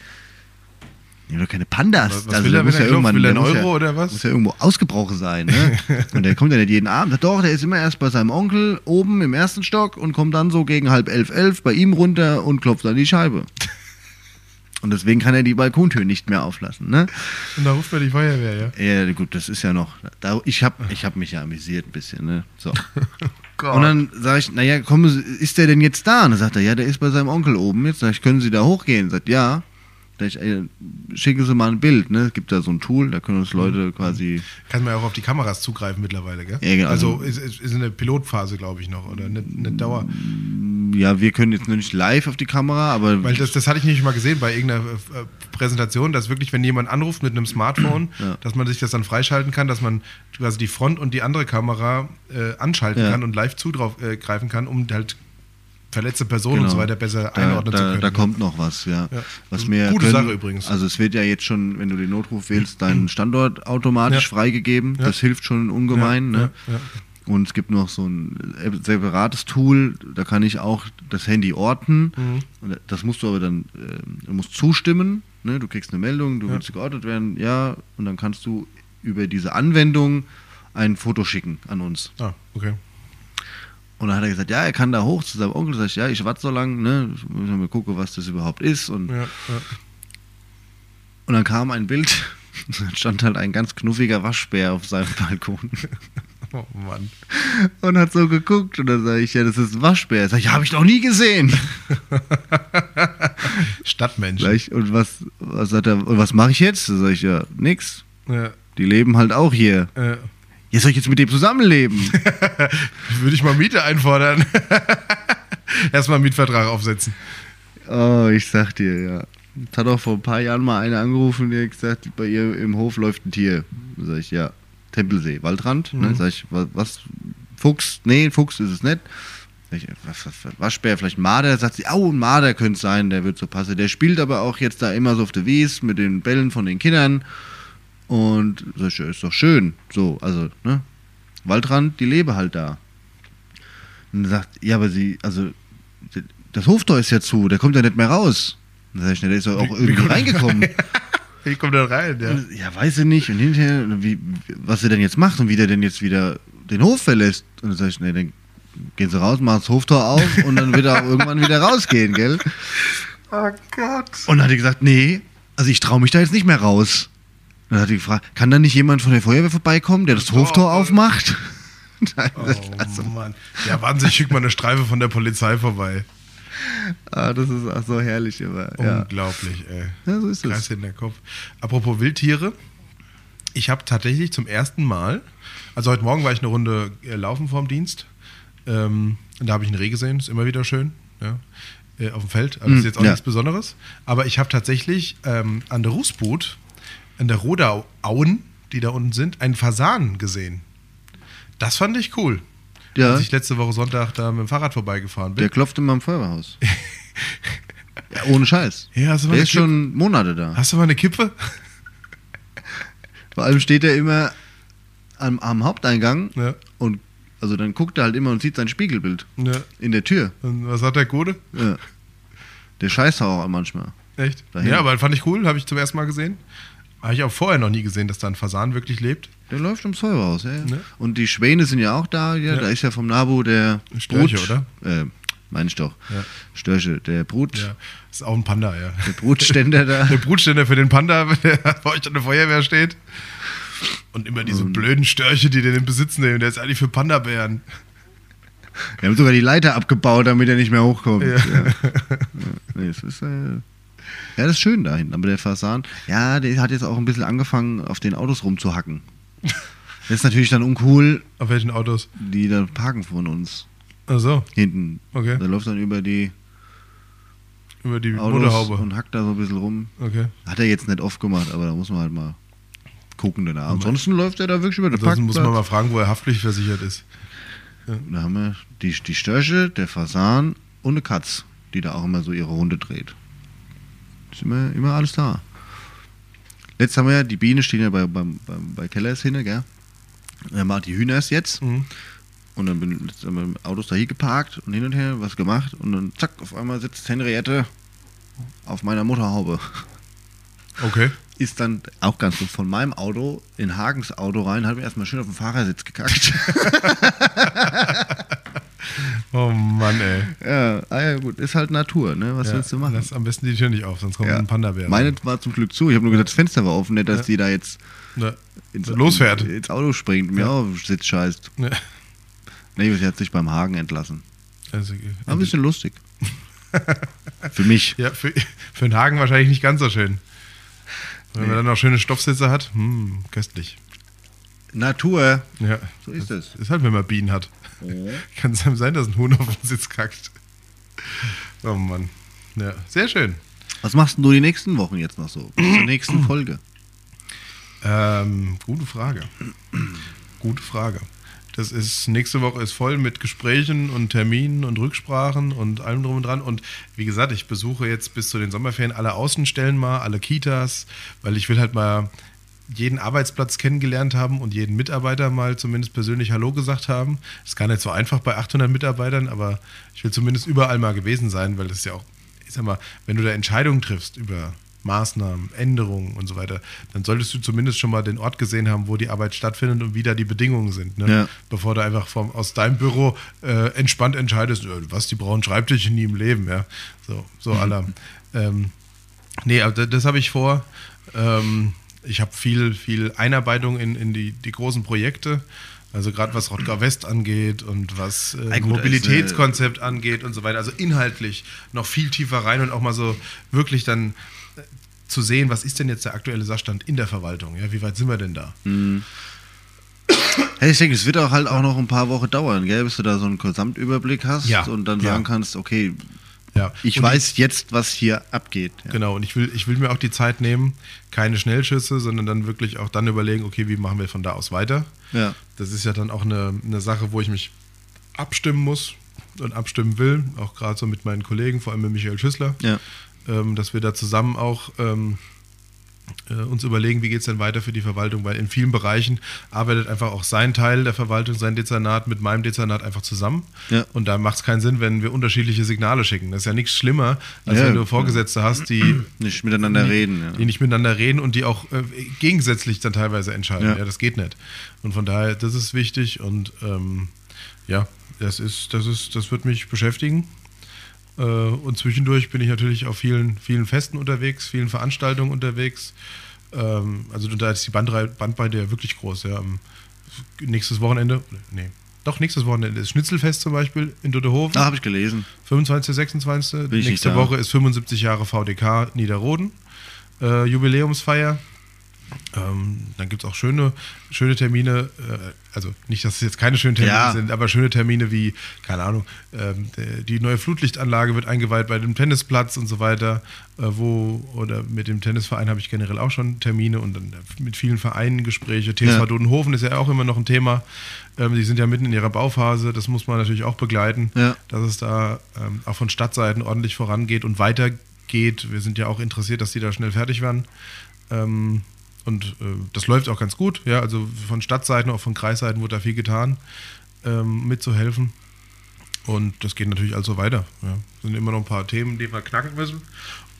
nee, doch keine Pandas. Was- also, will er, muss wenn er ja irgendwann, Will er einen muss ja, Euro oder was? Muss ja irgendwo ausgebrochen sein, ne? und der kommt ja nicht jeden Abend. Doch, der ist immer erst bei seinem Onkel oben im ersten Stock und kommt dann so gegen halb elf, elf bei ihm runter und klopft an die Scheibe. Und deswegen kann er die Balkontür nicht mehr auflassen, ne? Und da ruft man die Feuerwehr, ja. Ja, gut, das ist ja noch. Da, ich habe ich hab mich ja amüsiert ein bisschen, ne? So. Gott. Und dann sage ich, naja, komm, ist der denn jetzt da? Und dann sagt er, ja, der ist bei seinem Onkel oben. Jetzt sag ich, können Sie da hochgehen? Sagt, ja. Ich, ey, schicken Sie mal ein Bild, ne? Es gibt da so ein Tool, da können uns Leute quasi. Kann man ja auch auf die Kameras zugreifen mittlerweile, gell? Ja, genau. Also ist, ist ist in der Pilotphase, glaube ich, noch. Oder eine, eine Dauer. Ja, wir können jetzt nur nicht live auf die Kamera, aber. Weil das, das hatte ich nicht mal gesehen bei irgendeiner äh, Präsentation, dass wirklich, wenn jemand anruft mit einem Smartphone, Ja. dass man sich das dann freischalten kann, dass man quasi die Front und die andere Kamera äh, anschalten Ja. kann und live zugreifen äh, kann, um halt verletzte Personen und Genau. so weiter besser da, einordnen da, zu können. Da kommt noch was, ja. Ja. Was wir Gute können, Sache übrigens. Also es wird ja jetzt schon, wenn du den Notruf wählst, dein Standort automatisch Ja. freigegeben. Ja. Das hilft schon ungemein. ne? Und es gibt noch so ein separates Tool, da kann ich auch das Handy orten. Mhm. Und das musst du aber dann, äh, du musst zustimmen. Ne? Du kriegst eine Meldung, du willst geortet werden, ja. Und dann kannst du über diese Anwendung ein Foto schicken an uns. Ah, okay. Und dann hat er gesagt, ja, er kann da hoch zu seinem Onkel. Sag ich, ja, ich warte so lange, ne? Ich muss mal gucken, was das überhaupt ist. Und, Ja, ja. und dann kam ein Bild, da stand halt ein ganz knuffiger Waschbär auf seinem Balkon Oh Mann. und hat so geguckt. Und dann sage ich, ja, das ist ein Waschbär. Sag ich, ja, habe ich noch nie gesehen. Stadtmenschen. Gleich, und was, was sagt er, und was mache ich jetzt? Da sage ich, ja, nix. Ja, Die leben halt auch hier. äh, Jetzt soll ich jetzt mit dem zusammenleben. würde ich mal Miete einfordern. Erstmal einen Mietvertrag aufsetzen. oh, ich sag dir, ja. Es hat auch vor ein paar Jahren mal einer angerufen, der hat gesagt, bei ihr im Hof läuft ein Tier. Da sag ich, ja, Tempelsee, Waldrand. Ne? Mhm. Sag ich, was, was, Fuchs? Nee, Fuchs ist es nicht. Sag ich, was, was, was, Waschbär, vielleicht ein Marder. Sagt sie, au, ein Marder könnte es sein, der wird so passen. Der spielt aber auch jetzt da immer so auf der Wies mit den Bällen von den Kindern. Und ja, ist doch schön. So, also, ne? Waldrand, die lebe halt da. Und dann sagt, ja, aber sie, also, das Hoftor ist ja zu, der kommt ja nicht mehr raus. Dann sag ich, ne, der ist doch auch Wie- wie irgendwie kommt- reingekommen. Wie kommt er rein? Ja. Und, Ja, weiß ich nicht. Und hinterher, wie, was er denn jetzt macht und wie der denn jetzt wieder den Hof verlässt. Und dann sag ich, ne, dann gehen sie raus, machen das Hoftor auf und dann wird er auch irgendwann wieder rausgehen, gell? Oh Gott. Und dann hat er gesagt, nee, also ich traue mich da jetzt nicht mehr raus. Dann hat die gefragt, kann da nicht jemand von der Feuerwehr vorbeikommen, der das Oh, Hoftor aufmacht? Oh Mann. Ja, wahnsinnig schickt mal eine Streife von der Polizei vorbei. ah, das ist auch so herrlich, ja. Unglaublich, ey. ja, so ist Kreis es. in der Kopf. Apropos Wildtiere. Ich habe tatsächlich zum ersten Mal, also heute Morgen war ich eine Runde äh, laufen vorm Dienst. Ähm, und da habe ich einen Reh gesehen, ist immer wieder schön. Ja, äh, auf dem Feld. Also Mm, ist jetzt auch ja. nichts Besonderes. Aber ich habe tatsächlich ähm, an der Rußbut, an der Rodauauen, die da unten sind, einen Fasan gesehen. Das fand ich cool. Ja, Als ich letzte Woche Sonntag da mit dem Fahrrad vorbeigefahren bin. der klopft immer im Feuerwehrhaus. ja, ohne Scheiß. Ja, hast du mal Der ist schon Monate da. Hast du mal eine Kippe? Vor allem steht er immer am, am Haupteingang Ja. und also dann guckt er halt immer und sieht sein Spiegelbild ja. in der Tür. Und was hat der Gute? Ja. Der scheißt auch manchmal. Echt? Dahin. Ja, aber fand ich cool, habe ich zum ersten Mal gesehen. Habe ich auch vorher noch nie gesehen, dass da ein Fasan wirklich lebt. Der läuft ums Feuerwehrhaus, ja. ja. Ne? Und die Schwäne sind ja auch da. Ja, Ja. Da ist ja vom Nabu der Störche, Brut, oder? Äh, meine ich doch. Ja. Störche, der Brut, Ja, ist auch ein Panda, ja. der Brutständer da. Der Brutständer für den Panda, der bei euch an der Feuerwehr steht. Und immer diese blöden Störche, die den in Besitz nehmen. Der ist eigentlich für Panda-Bären. Wir haben sogar die Leiter abgebaut, damit er nicht mehr hochkommt. Ja. Ja. Nee, es ist, äh, ja, das ist schön da hinten. Aber der Fasan, ja, der hat jetzt auch ein bisschen angefangen, auf den Autos rumzuhacken. Das ist natürlich dann uncool, Auf welchen Autos? die da parken von uns Ach so, hinten. okay. Der läuft dann über die Über die Autos Motorhaube. und hackt da so ein bisschen rum. Okay. Hat er jetzt nicht oft gemacht, aber da muss man halt mal gucken danach. Ansonsten läuft er da wirklich über den Ansonsten muss Parkplatz. man mal fragen, wo er haftpflichtversichert ist. Da haben wir die, die Störche, der Fasan und eine Katz, die da auch immer so ihre Runde dreht. Ist immer, immer alles da. Letztes haben wir ja, die Bienen stehen ja bei, beim, beim, bei Kellers hin, gell? Er macht die Hühner erst jetzt. Mhm. Und dann bin wir mit Autos da hier geparkt und hin und her was gemacht. Und dann zack, auf einmal sitzt Henriette auf meiner Motorhaube. Okay. Ist dann auch ganz so von meinem Auto in Hagens Auto rein, hat mir erstmal schön auf den Fahrersitz gekackt. Oh Mann, ey. ja, ah ja, gut, ist halt Natur, ne? Was ja, willst du machen? Lass am besten die Tür nicht auf, sonst kommt Ja. ein Panda-Bär. Meine war zum Glück zu. Ich habe nur gesagt, das Fenster war offen, nicht, dass Ja. die da jetzt ins, Losfährt. ins Auto springt und mir Ja. auch Sitz scheißt. Ja. Nee, sie hat sich beim Hagen entlassen. Also, War ein bisschen lustig. Für mich. ja, für, für den Hagen wahrscheinlich nicht ganz so schön. Wenn Nee. man dann noch schöne Stoffsitze hat, hm, köstlich. Natur. Ja, So ist es. ist halt, wenn man Bienen hat. Kann es sein, dass ein Huhn auf den Sitz kackt. Oh Mann. Ja, sehr schön. Was machst du die nächsten Wochen jetzt noch so? Bis zur nächsten Folge. Ähm, gute Frage. Gute Frage. Das ist, nächste Woche ist voll mit Gesprächen und Terminen und Rücksprachen und allem drum und dran. Und wie gesagt, ich besuche jetzt bis zu den Sommerferien alle Außenstellen mal, alle Kitas, weil ich will halt mal jeden Arbeitsplatz kennengelernt haben und jeden Mitarbeiter mal zumindest persönlich Hallo gesagt haben. Ist gar nicht so einfach bei 800 Mitarbeitern, aber ich will zumindest überall mal gewesen sein, weil das ist ja auch, ich sag mal, wenn du da Entscheidungen triffst über Maßnahmen, Änderungen und so weiter, dann solltest du zumindest schon mal den Ort gesehen haben, wo die Arbeit stattfindet und wie da die Bedingungen sind. Ne? Ja. Bevor du einfach vom, aus deinem Büro äh, entspannt entscheidest, äh, was die brauchen Schreibtische nie im Leben. Ja? So, so aller. Ähm, nee, aber das, das habe ich vor. Ähm, ich habe viel, viel Einarbeitung in, in die, die großen Projekte. Also gerade was Rottgau West angeht und was äh, Ja, gut, Mobilitätskonzept angeht und so weiter. Also inhaltlich noch viel tiefer rein und auch mal so wirklich dann äh, zu sehen, was ist denn jetzt der aktuelle Sachstand in der Verwaltung? Ja, wie weit sind wir denn da? Hey, ich denke, es wird auch halt auch noch ein paar Wochen dauern, gell, bis du da so einen Gesamtüberblick hast Ja, und dann ja. sagen kannst, okay, Ja. ich Und weiß jetzt, was hier abgeht. Ja. Genau, und ich will, ich will mir auch die Zeit nehmen, keine Schnellschüsse, sondern dann wirklich auch dann überlegen, okay, wie machen wir von da aus weiter? Ja. Das ist ja dann auch eine, eine Sache, wo ich mich abstimmen muss und abstimmen will, auch gerade so mit meinen Kollegen, vor allem mit Michael Schüssler, Ja. ähm, dass wir da zusammen auch ähm, äh, uns überlegen, wie geht es denn weiter für die Verwaltung, weil in vielen Bereichen arbeitet einfach auch sein Teil der Verwaltung, sein Dezernat mit meinem Dezernat einfach zusammen. Ja. Und da macht es keinen Sinn, wenn wir unterschiedliche Signale schicken. Das ist ja nichts schlimmer, als Ja, wenn du ja. Vorgesetzte hast, die Nicht miteinander reden. Ja. die nicht miteinander reden und die auch äh, gegensätzlich dann teilweise entscheiden. Ja. Ja. das geht nicht. Und von daher, das ist wichtig und ähm, ja, das ist, das ist, das wird mich beschäftigen. Äh, und zwischendurch bin ich natürlich auf vielen, vielen Festen unterwegs, vielen Veranstaltungen unterwegs. Ähm, also da ist die Bandbreite ja wirklich groß. Ja. Nächstes Wochenende, nee, doch nächstes Wochenende ist Schnitzelfest zum Beispiel in Duttehofen. Da habe ich gelesen. 25. 26. Bin ich Nächste. Woche ist 75 Jahre VDK Niederroden. Äh, Jubiläumsfeier. Ähm, dann gibt es auch schöne, schöne Termine, äh, also nicht, dass es jetzt keine schönen Termine Ja. sind, aber schöne Termine wie, keine Ahnung, ähm, die neue Flutlichtanlage wird eingeweiht bei dem Tennisplatz und so weiter, äh, wo, oder mit dem Tennisverein habe ich generell auch schon Termine und dann mit vielen Vereinen Gespräche. TSV Ja. Dodenhofen ist ja auch immer noch ein Thema. Ähm, die sind ja mitten in ihrer Bauphase, das muss man natürlich auch begleiten, Ja. dass es da ähm, auch von Stadtseiten ordentlich vorangeht und weitergeht. Wir sind ja auch interessiert, dass die da schnell fertig werden. Ähm, und äh, das läuft auch ganz gut. Ja, also von Stadtseiten, auch von Kreisseiten wurde da viel getan, ähm, mitzuhelfen. Und das geht natürlich also weiter. Ja. Sind immer noch ein paar Themen, die wir knacken müssen.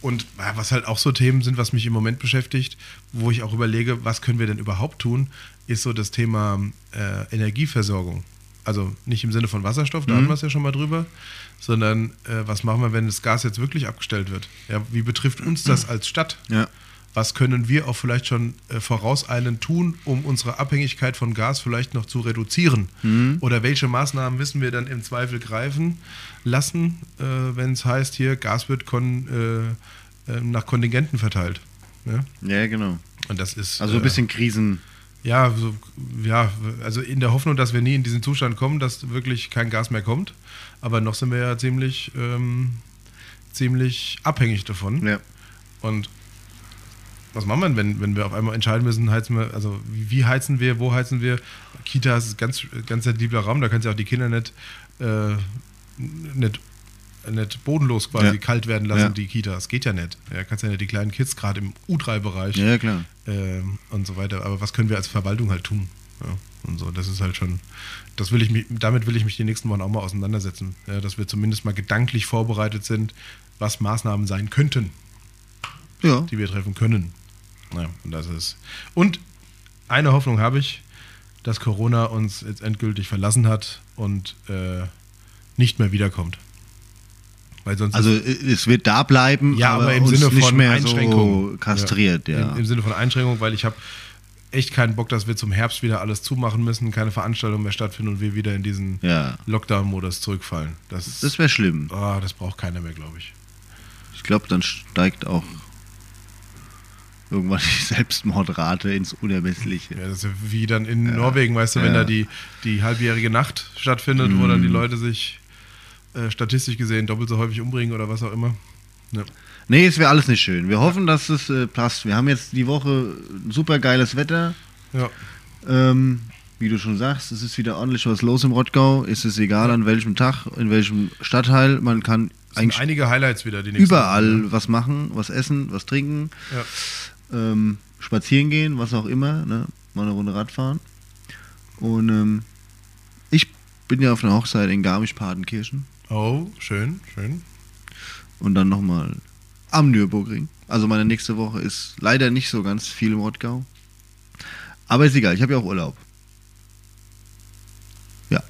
Und ja, was halt auch so Themen sind, was mich im Moment beschäftigt, wo ich auch überlege, was können wir denn überhaupt tun, ist so das Thema äh, Energieversorgung. Also nicht im Sinne von Wasserstoff, da hatten wir es ja schon mal drüber, sondern äh, was machen wir, wenn das Gas jetzt wirklich abgestellt wird? Ja, wie betrifft uns das als Stadt? Ja. Was können wir auch vielleicht schon äh, vorauseilend tun, um unsere Abhängigkeit von Gas vielleicht noch zu reduzieren? Oder welche Maßnahmen müssen wir dann im Zweifel greifen lassen, äh, wenn es heißt, hier Gas wird kon, äh, äh, nach Kontingenten verteilt? Ja? Ja, genau. Und das ist Also ein äh, bisschen Krisen. ja, so, ja, also in der Hoffnung, dass wir nie in diesen Zustand kommen, dass wirklich kein Gas mehr kommt. Aber noch sind wir ja ziemlich, ähm, ziemlich abhängig davon. Ja. Und was machen wir, denn, wenn, wenn wir auf einmal entscheiden müssen, heizen wir, also wie, wie heizen wir, wo heizen wir? Kita ist ganz, ganz sensibler Raum, da kannst du auch die Kinder nicht, äh, nicht, nicht bodenlos quasi Ja. kalt werden lassen, Ja. die Kita. Das geht ja nicht. Ja, kannst ja nicht die kleinen Kids gerade im U3-Bereich Ja, klar. ähm, und so weiter. Aber was können wir als Verwaltung halt tun? Ja, und so, das ist halt schon, das will ich mich, damit will ich mich die nächsten Wochen auch mal auseinandersetzen. Ja, dass wir zumindest mal gedanklich vorbereitet sind, was Maßnahmen sein könnten, Ja. die wir treffen können. Ja, und das ist. Und eine Hoffnung habe ich, dass Corona uns jetzt endgültig verlassen hat und äh, nicht mehr wiederkommt. Weil sonst Also äh, es wird da bleiben, Ja, aber im uns Sinne nicht von mehr Einschränkungen. so kastriert, ja. Im, Im Sinne von Einschränkung, weil ich habe echt keinen Bock, dass wir zum Herbst wieder alles zumachen müssen, keine Veranstaltungen mehr stattfinden und wir wieder in diesen Ja. Lockdown-Modus zurückfallen. Das, Das wäre schlimm. oh, das braucht keiner mehr, glaube ich. Ich glaube, dann steigt auch irgendwann die Selbstmordrate ins Unermessliche. Ja, das ist ja wie dann in Norwegen, weißt du, wenn Ja. da die, die halbjährige Nacht stattfindet, wo dann die Leute sich äh, statistisch gesehen doppelt so häufig umbringen oder was auch immer. Ja. Nee, es wäre alles nicht schön. Wir hoffen, dass es äh, passt. Wir haben jetzt die Woche super geiles Wetter. Ja. Ähm, wie du schon sagst, es ist wieder ordentlich was los im Rottgau. Es ist egal an welchem Tag, in welchem Stadtteil. Man kann eigentlich einige Highlights wieder die überall Wochen, was machen, was essen, was trinken, Ja. Ähm, spazieren gehen, was auch immer. Ne? Mal eine Runde Radfahren. Und ähm, ich bin ja auf einer Hochzeit in Garmisch-Partenkirchen. Oh, schön, schön. und dann nochmal am Nürburgring. Also meine nächste Woche ist leider nicht so ganz viel im Rottgau. Aber ist egal, ich habe ja auch Urlaub. Ja.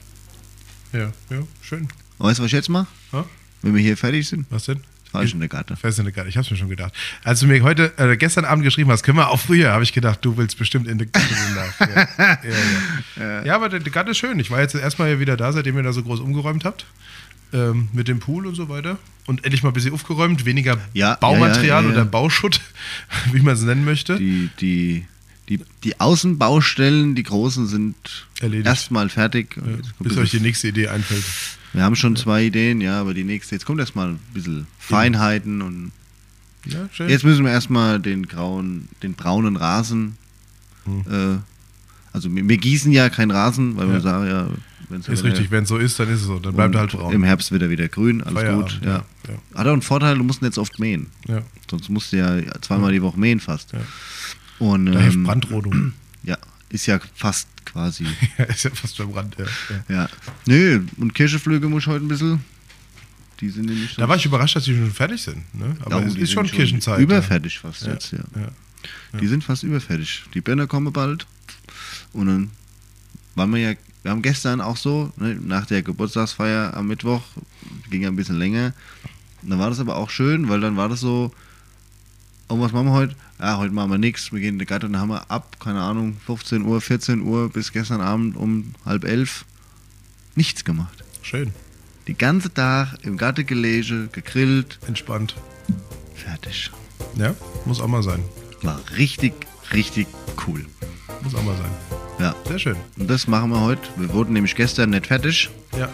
Ja, ja, schön. Weißt du, was ich jetzt mache? Ja? Wenn wir hier fertig sind, Was denn? Fahre ich in der Garten. Fest in der Garten. Ich hab's mir schon gedacht. Als du mir heute, äh, gestern Abend geschrieben hast, können wir auch früher, habe ich gedacht, du willst bestimmt in der Garten. ja, ja, ja. ja, aber der, der Garten ist schön. Ich war jetzt erstmal wieder da, seitdem ihr da so groß umgeräumt habt. Ähm, mit dem Pool und so weiter. Und endlich mal ein bisschen aufgeräumt. Weniger Baumaterial oder Bauschutt, wie man es nennen möchte. Die, die, die, die Außenbaustellen, die großen, sind erstmal fertig. Ja, bis euch die nächste Idee einfällt. Wir haben schon zwei Ideen, ja, aber die nächste, jetzt kommt erstmal ein bisschen Feinheiten und Ja, schön. Jetzt müssen wir erstmal den grauen, den braunen Rasen. Hm. Äh, also wir, wir gießen ja keinen Rasen, weil Ja. wir sagen ja, wenn's ist richtig, wenn es so ist, dann ist es so. Dann bleibt er halt braun. Im Herbst wird er wieder grün, alles Feierabend, gut. Ja. ja, Hat auch einen Vorteil, du musst ihn jetzt oft mähen. ja. Sonst musst du ja zweimal die Woche mähen fast. Ja. Und Da hilft ähm, Brandrodung. ja, ist ja fast quasi. ja, ist ja fast verbrannt. Ja, ja. ja. Nö, und Kirscheflüge muss ich heute ein bisschen. Die sind nämlich Da war ich überrascht, dass die schon fertig sind. Ne? Aber Ja, es ist schon Kirchenzeit. Überfertig fast ja. jetzt, ja. Die sind fast überfertig. Die Birne kommen bald. Und dann waren wir ja, wir haben gestern auch so, ne, nach der Geburtstagsfeier am Mittwoch, ging ja ein bisschen länger. Dann war das aber auch schön, weil dann war das so, Und was machen wir heute? Ja, heute machen wir nichts. Wir gehen in die Gatte und dann haben wir ab, keine Ahnung, 15 Uhr, 14 Uhr bis gestern Abend um halb elf nichts gemacht. Schön. Die ganze Tag im Gatte gelegen, gegrillt, Entspannt. fertig. Ja, muss auch mal sein. War richtig, richtig cool. Muss auch mal sein. Ja. Sehr schön. Und das machen wir heute. Wir wurden nämlich gestern nicht fertig. Ja,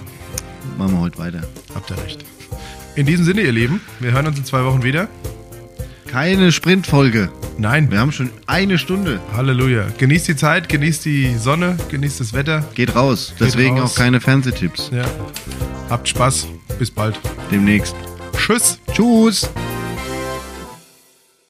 Machen wir heute weiter. habt ihr recht. In diesem Sinne, ihr Lieben, wir hören uns in zwei Wochen wieder. Keine Sprintfolge. Nein, Wir haben schon eine Stunde. Halleluja. Genießt die Zeit, genießt die Sonne, genießt das Wetter. Geht raus. Deswegen raus. auch keine Fernsehtipps. Ja. Habt Spaß. Bis bald. Demnächst. Tschüss. Tschüss.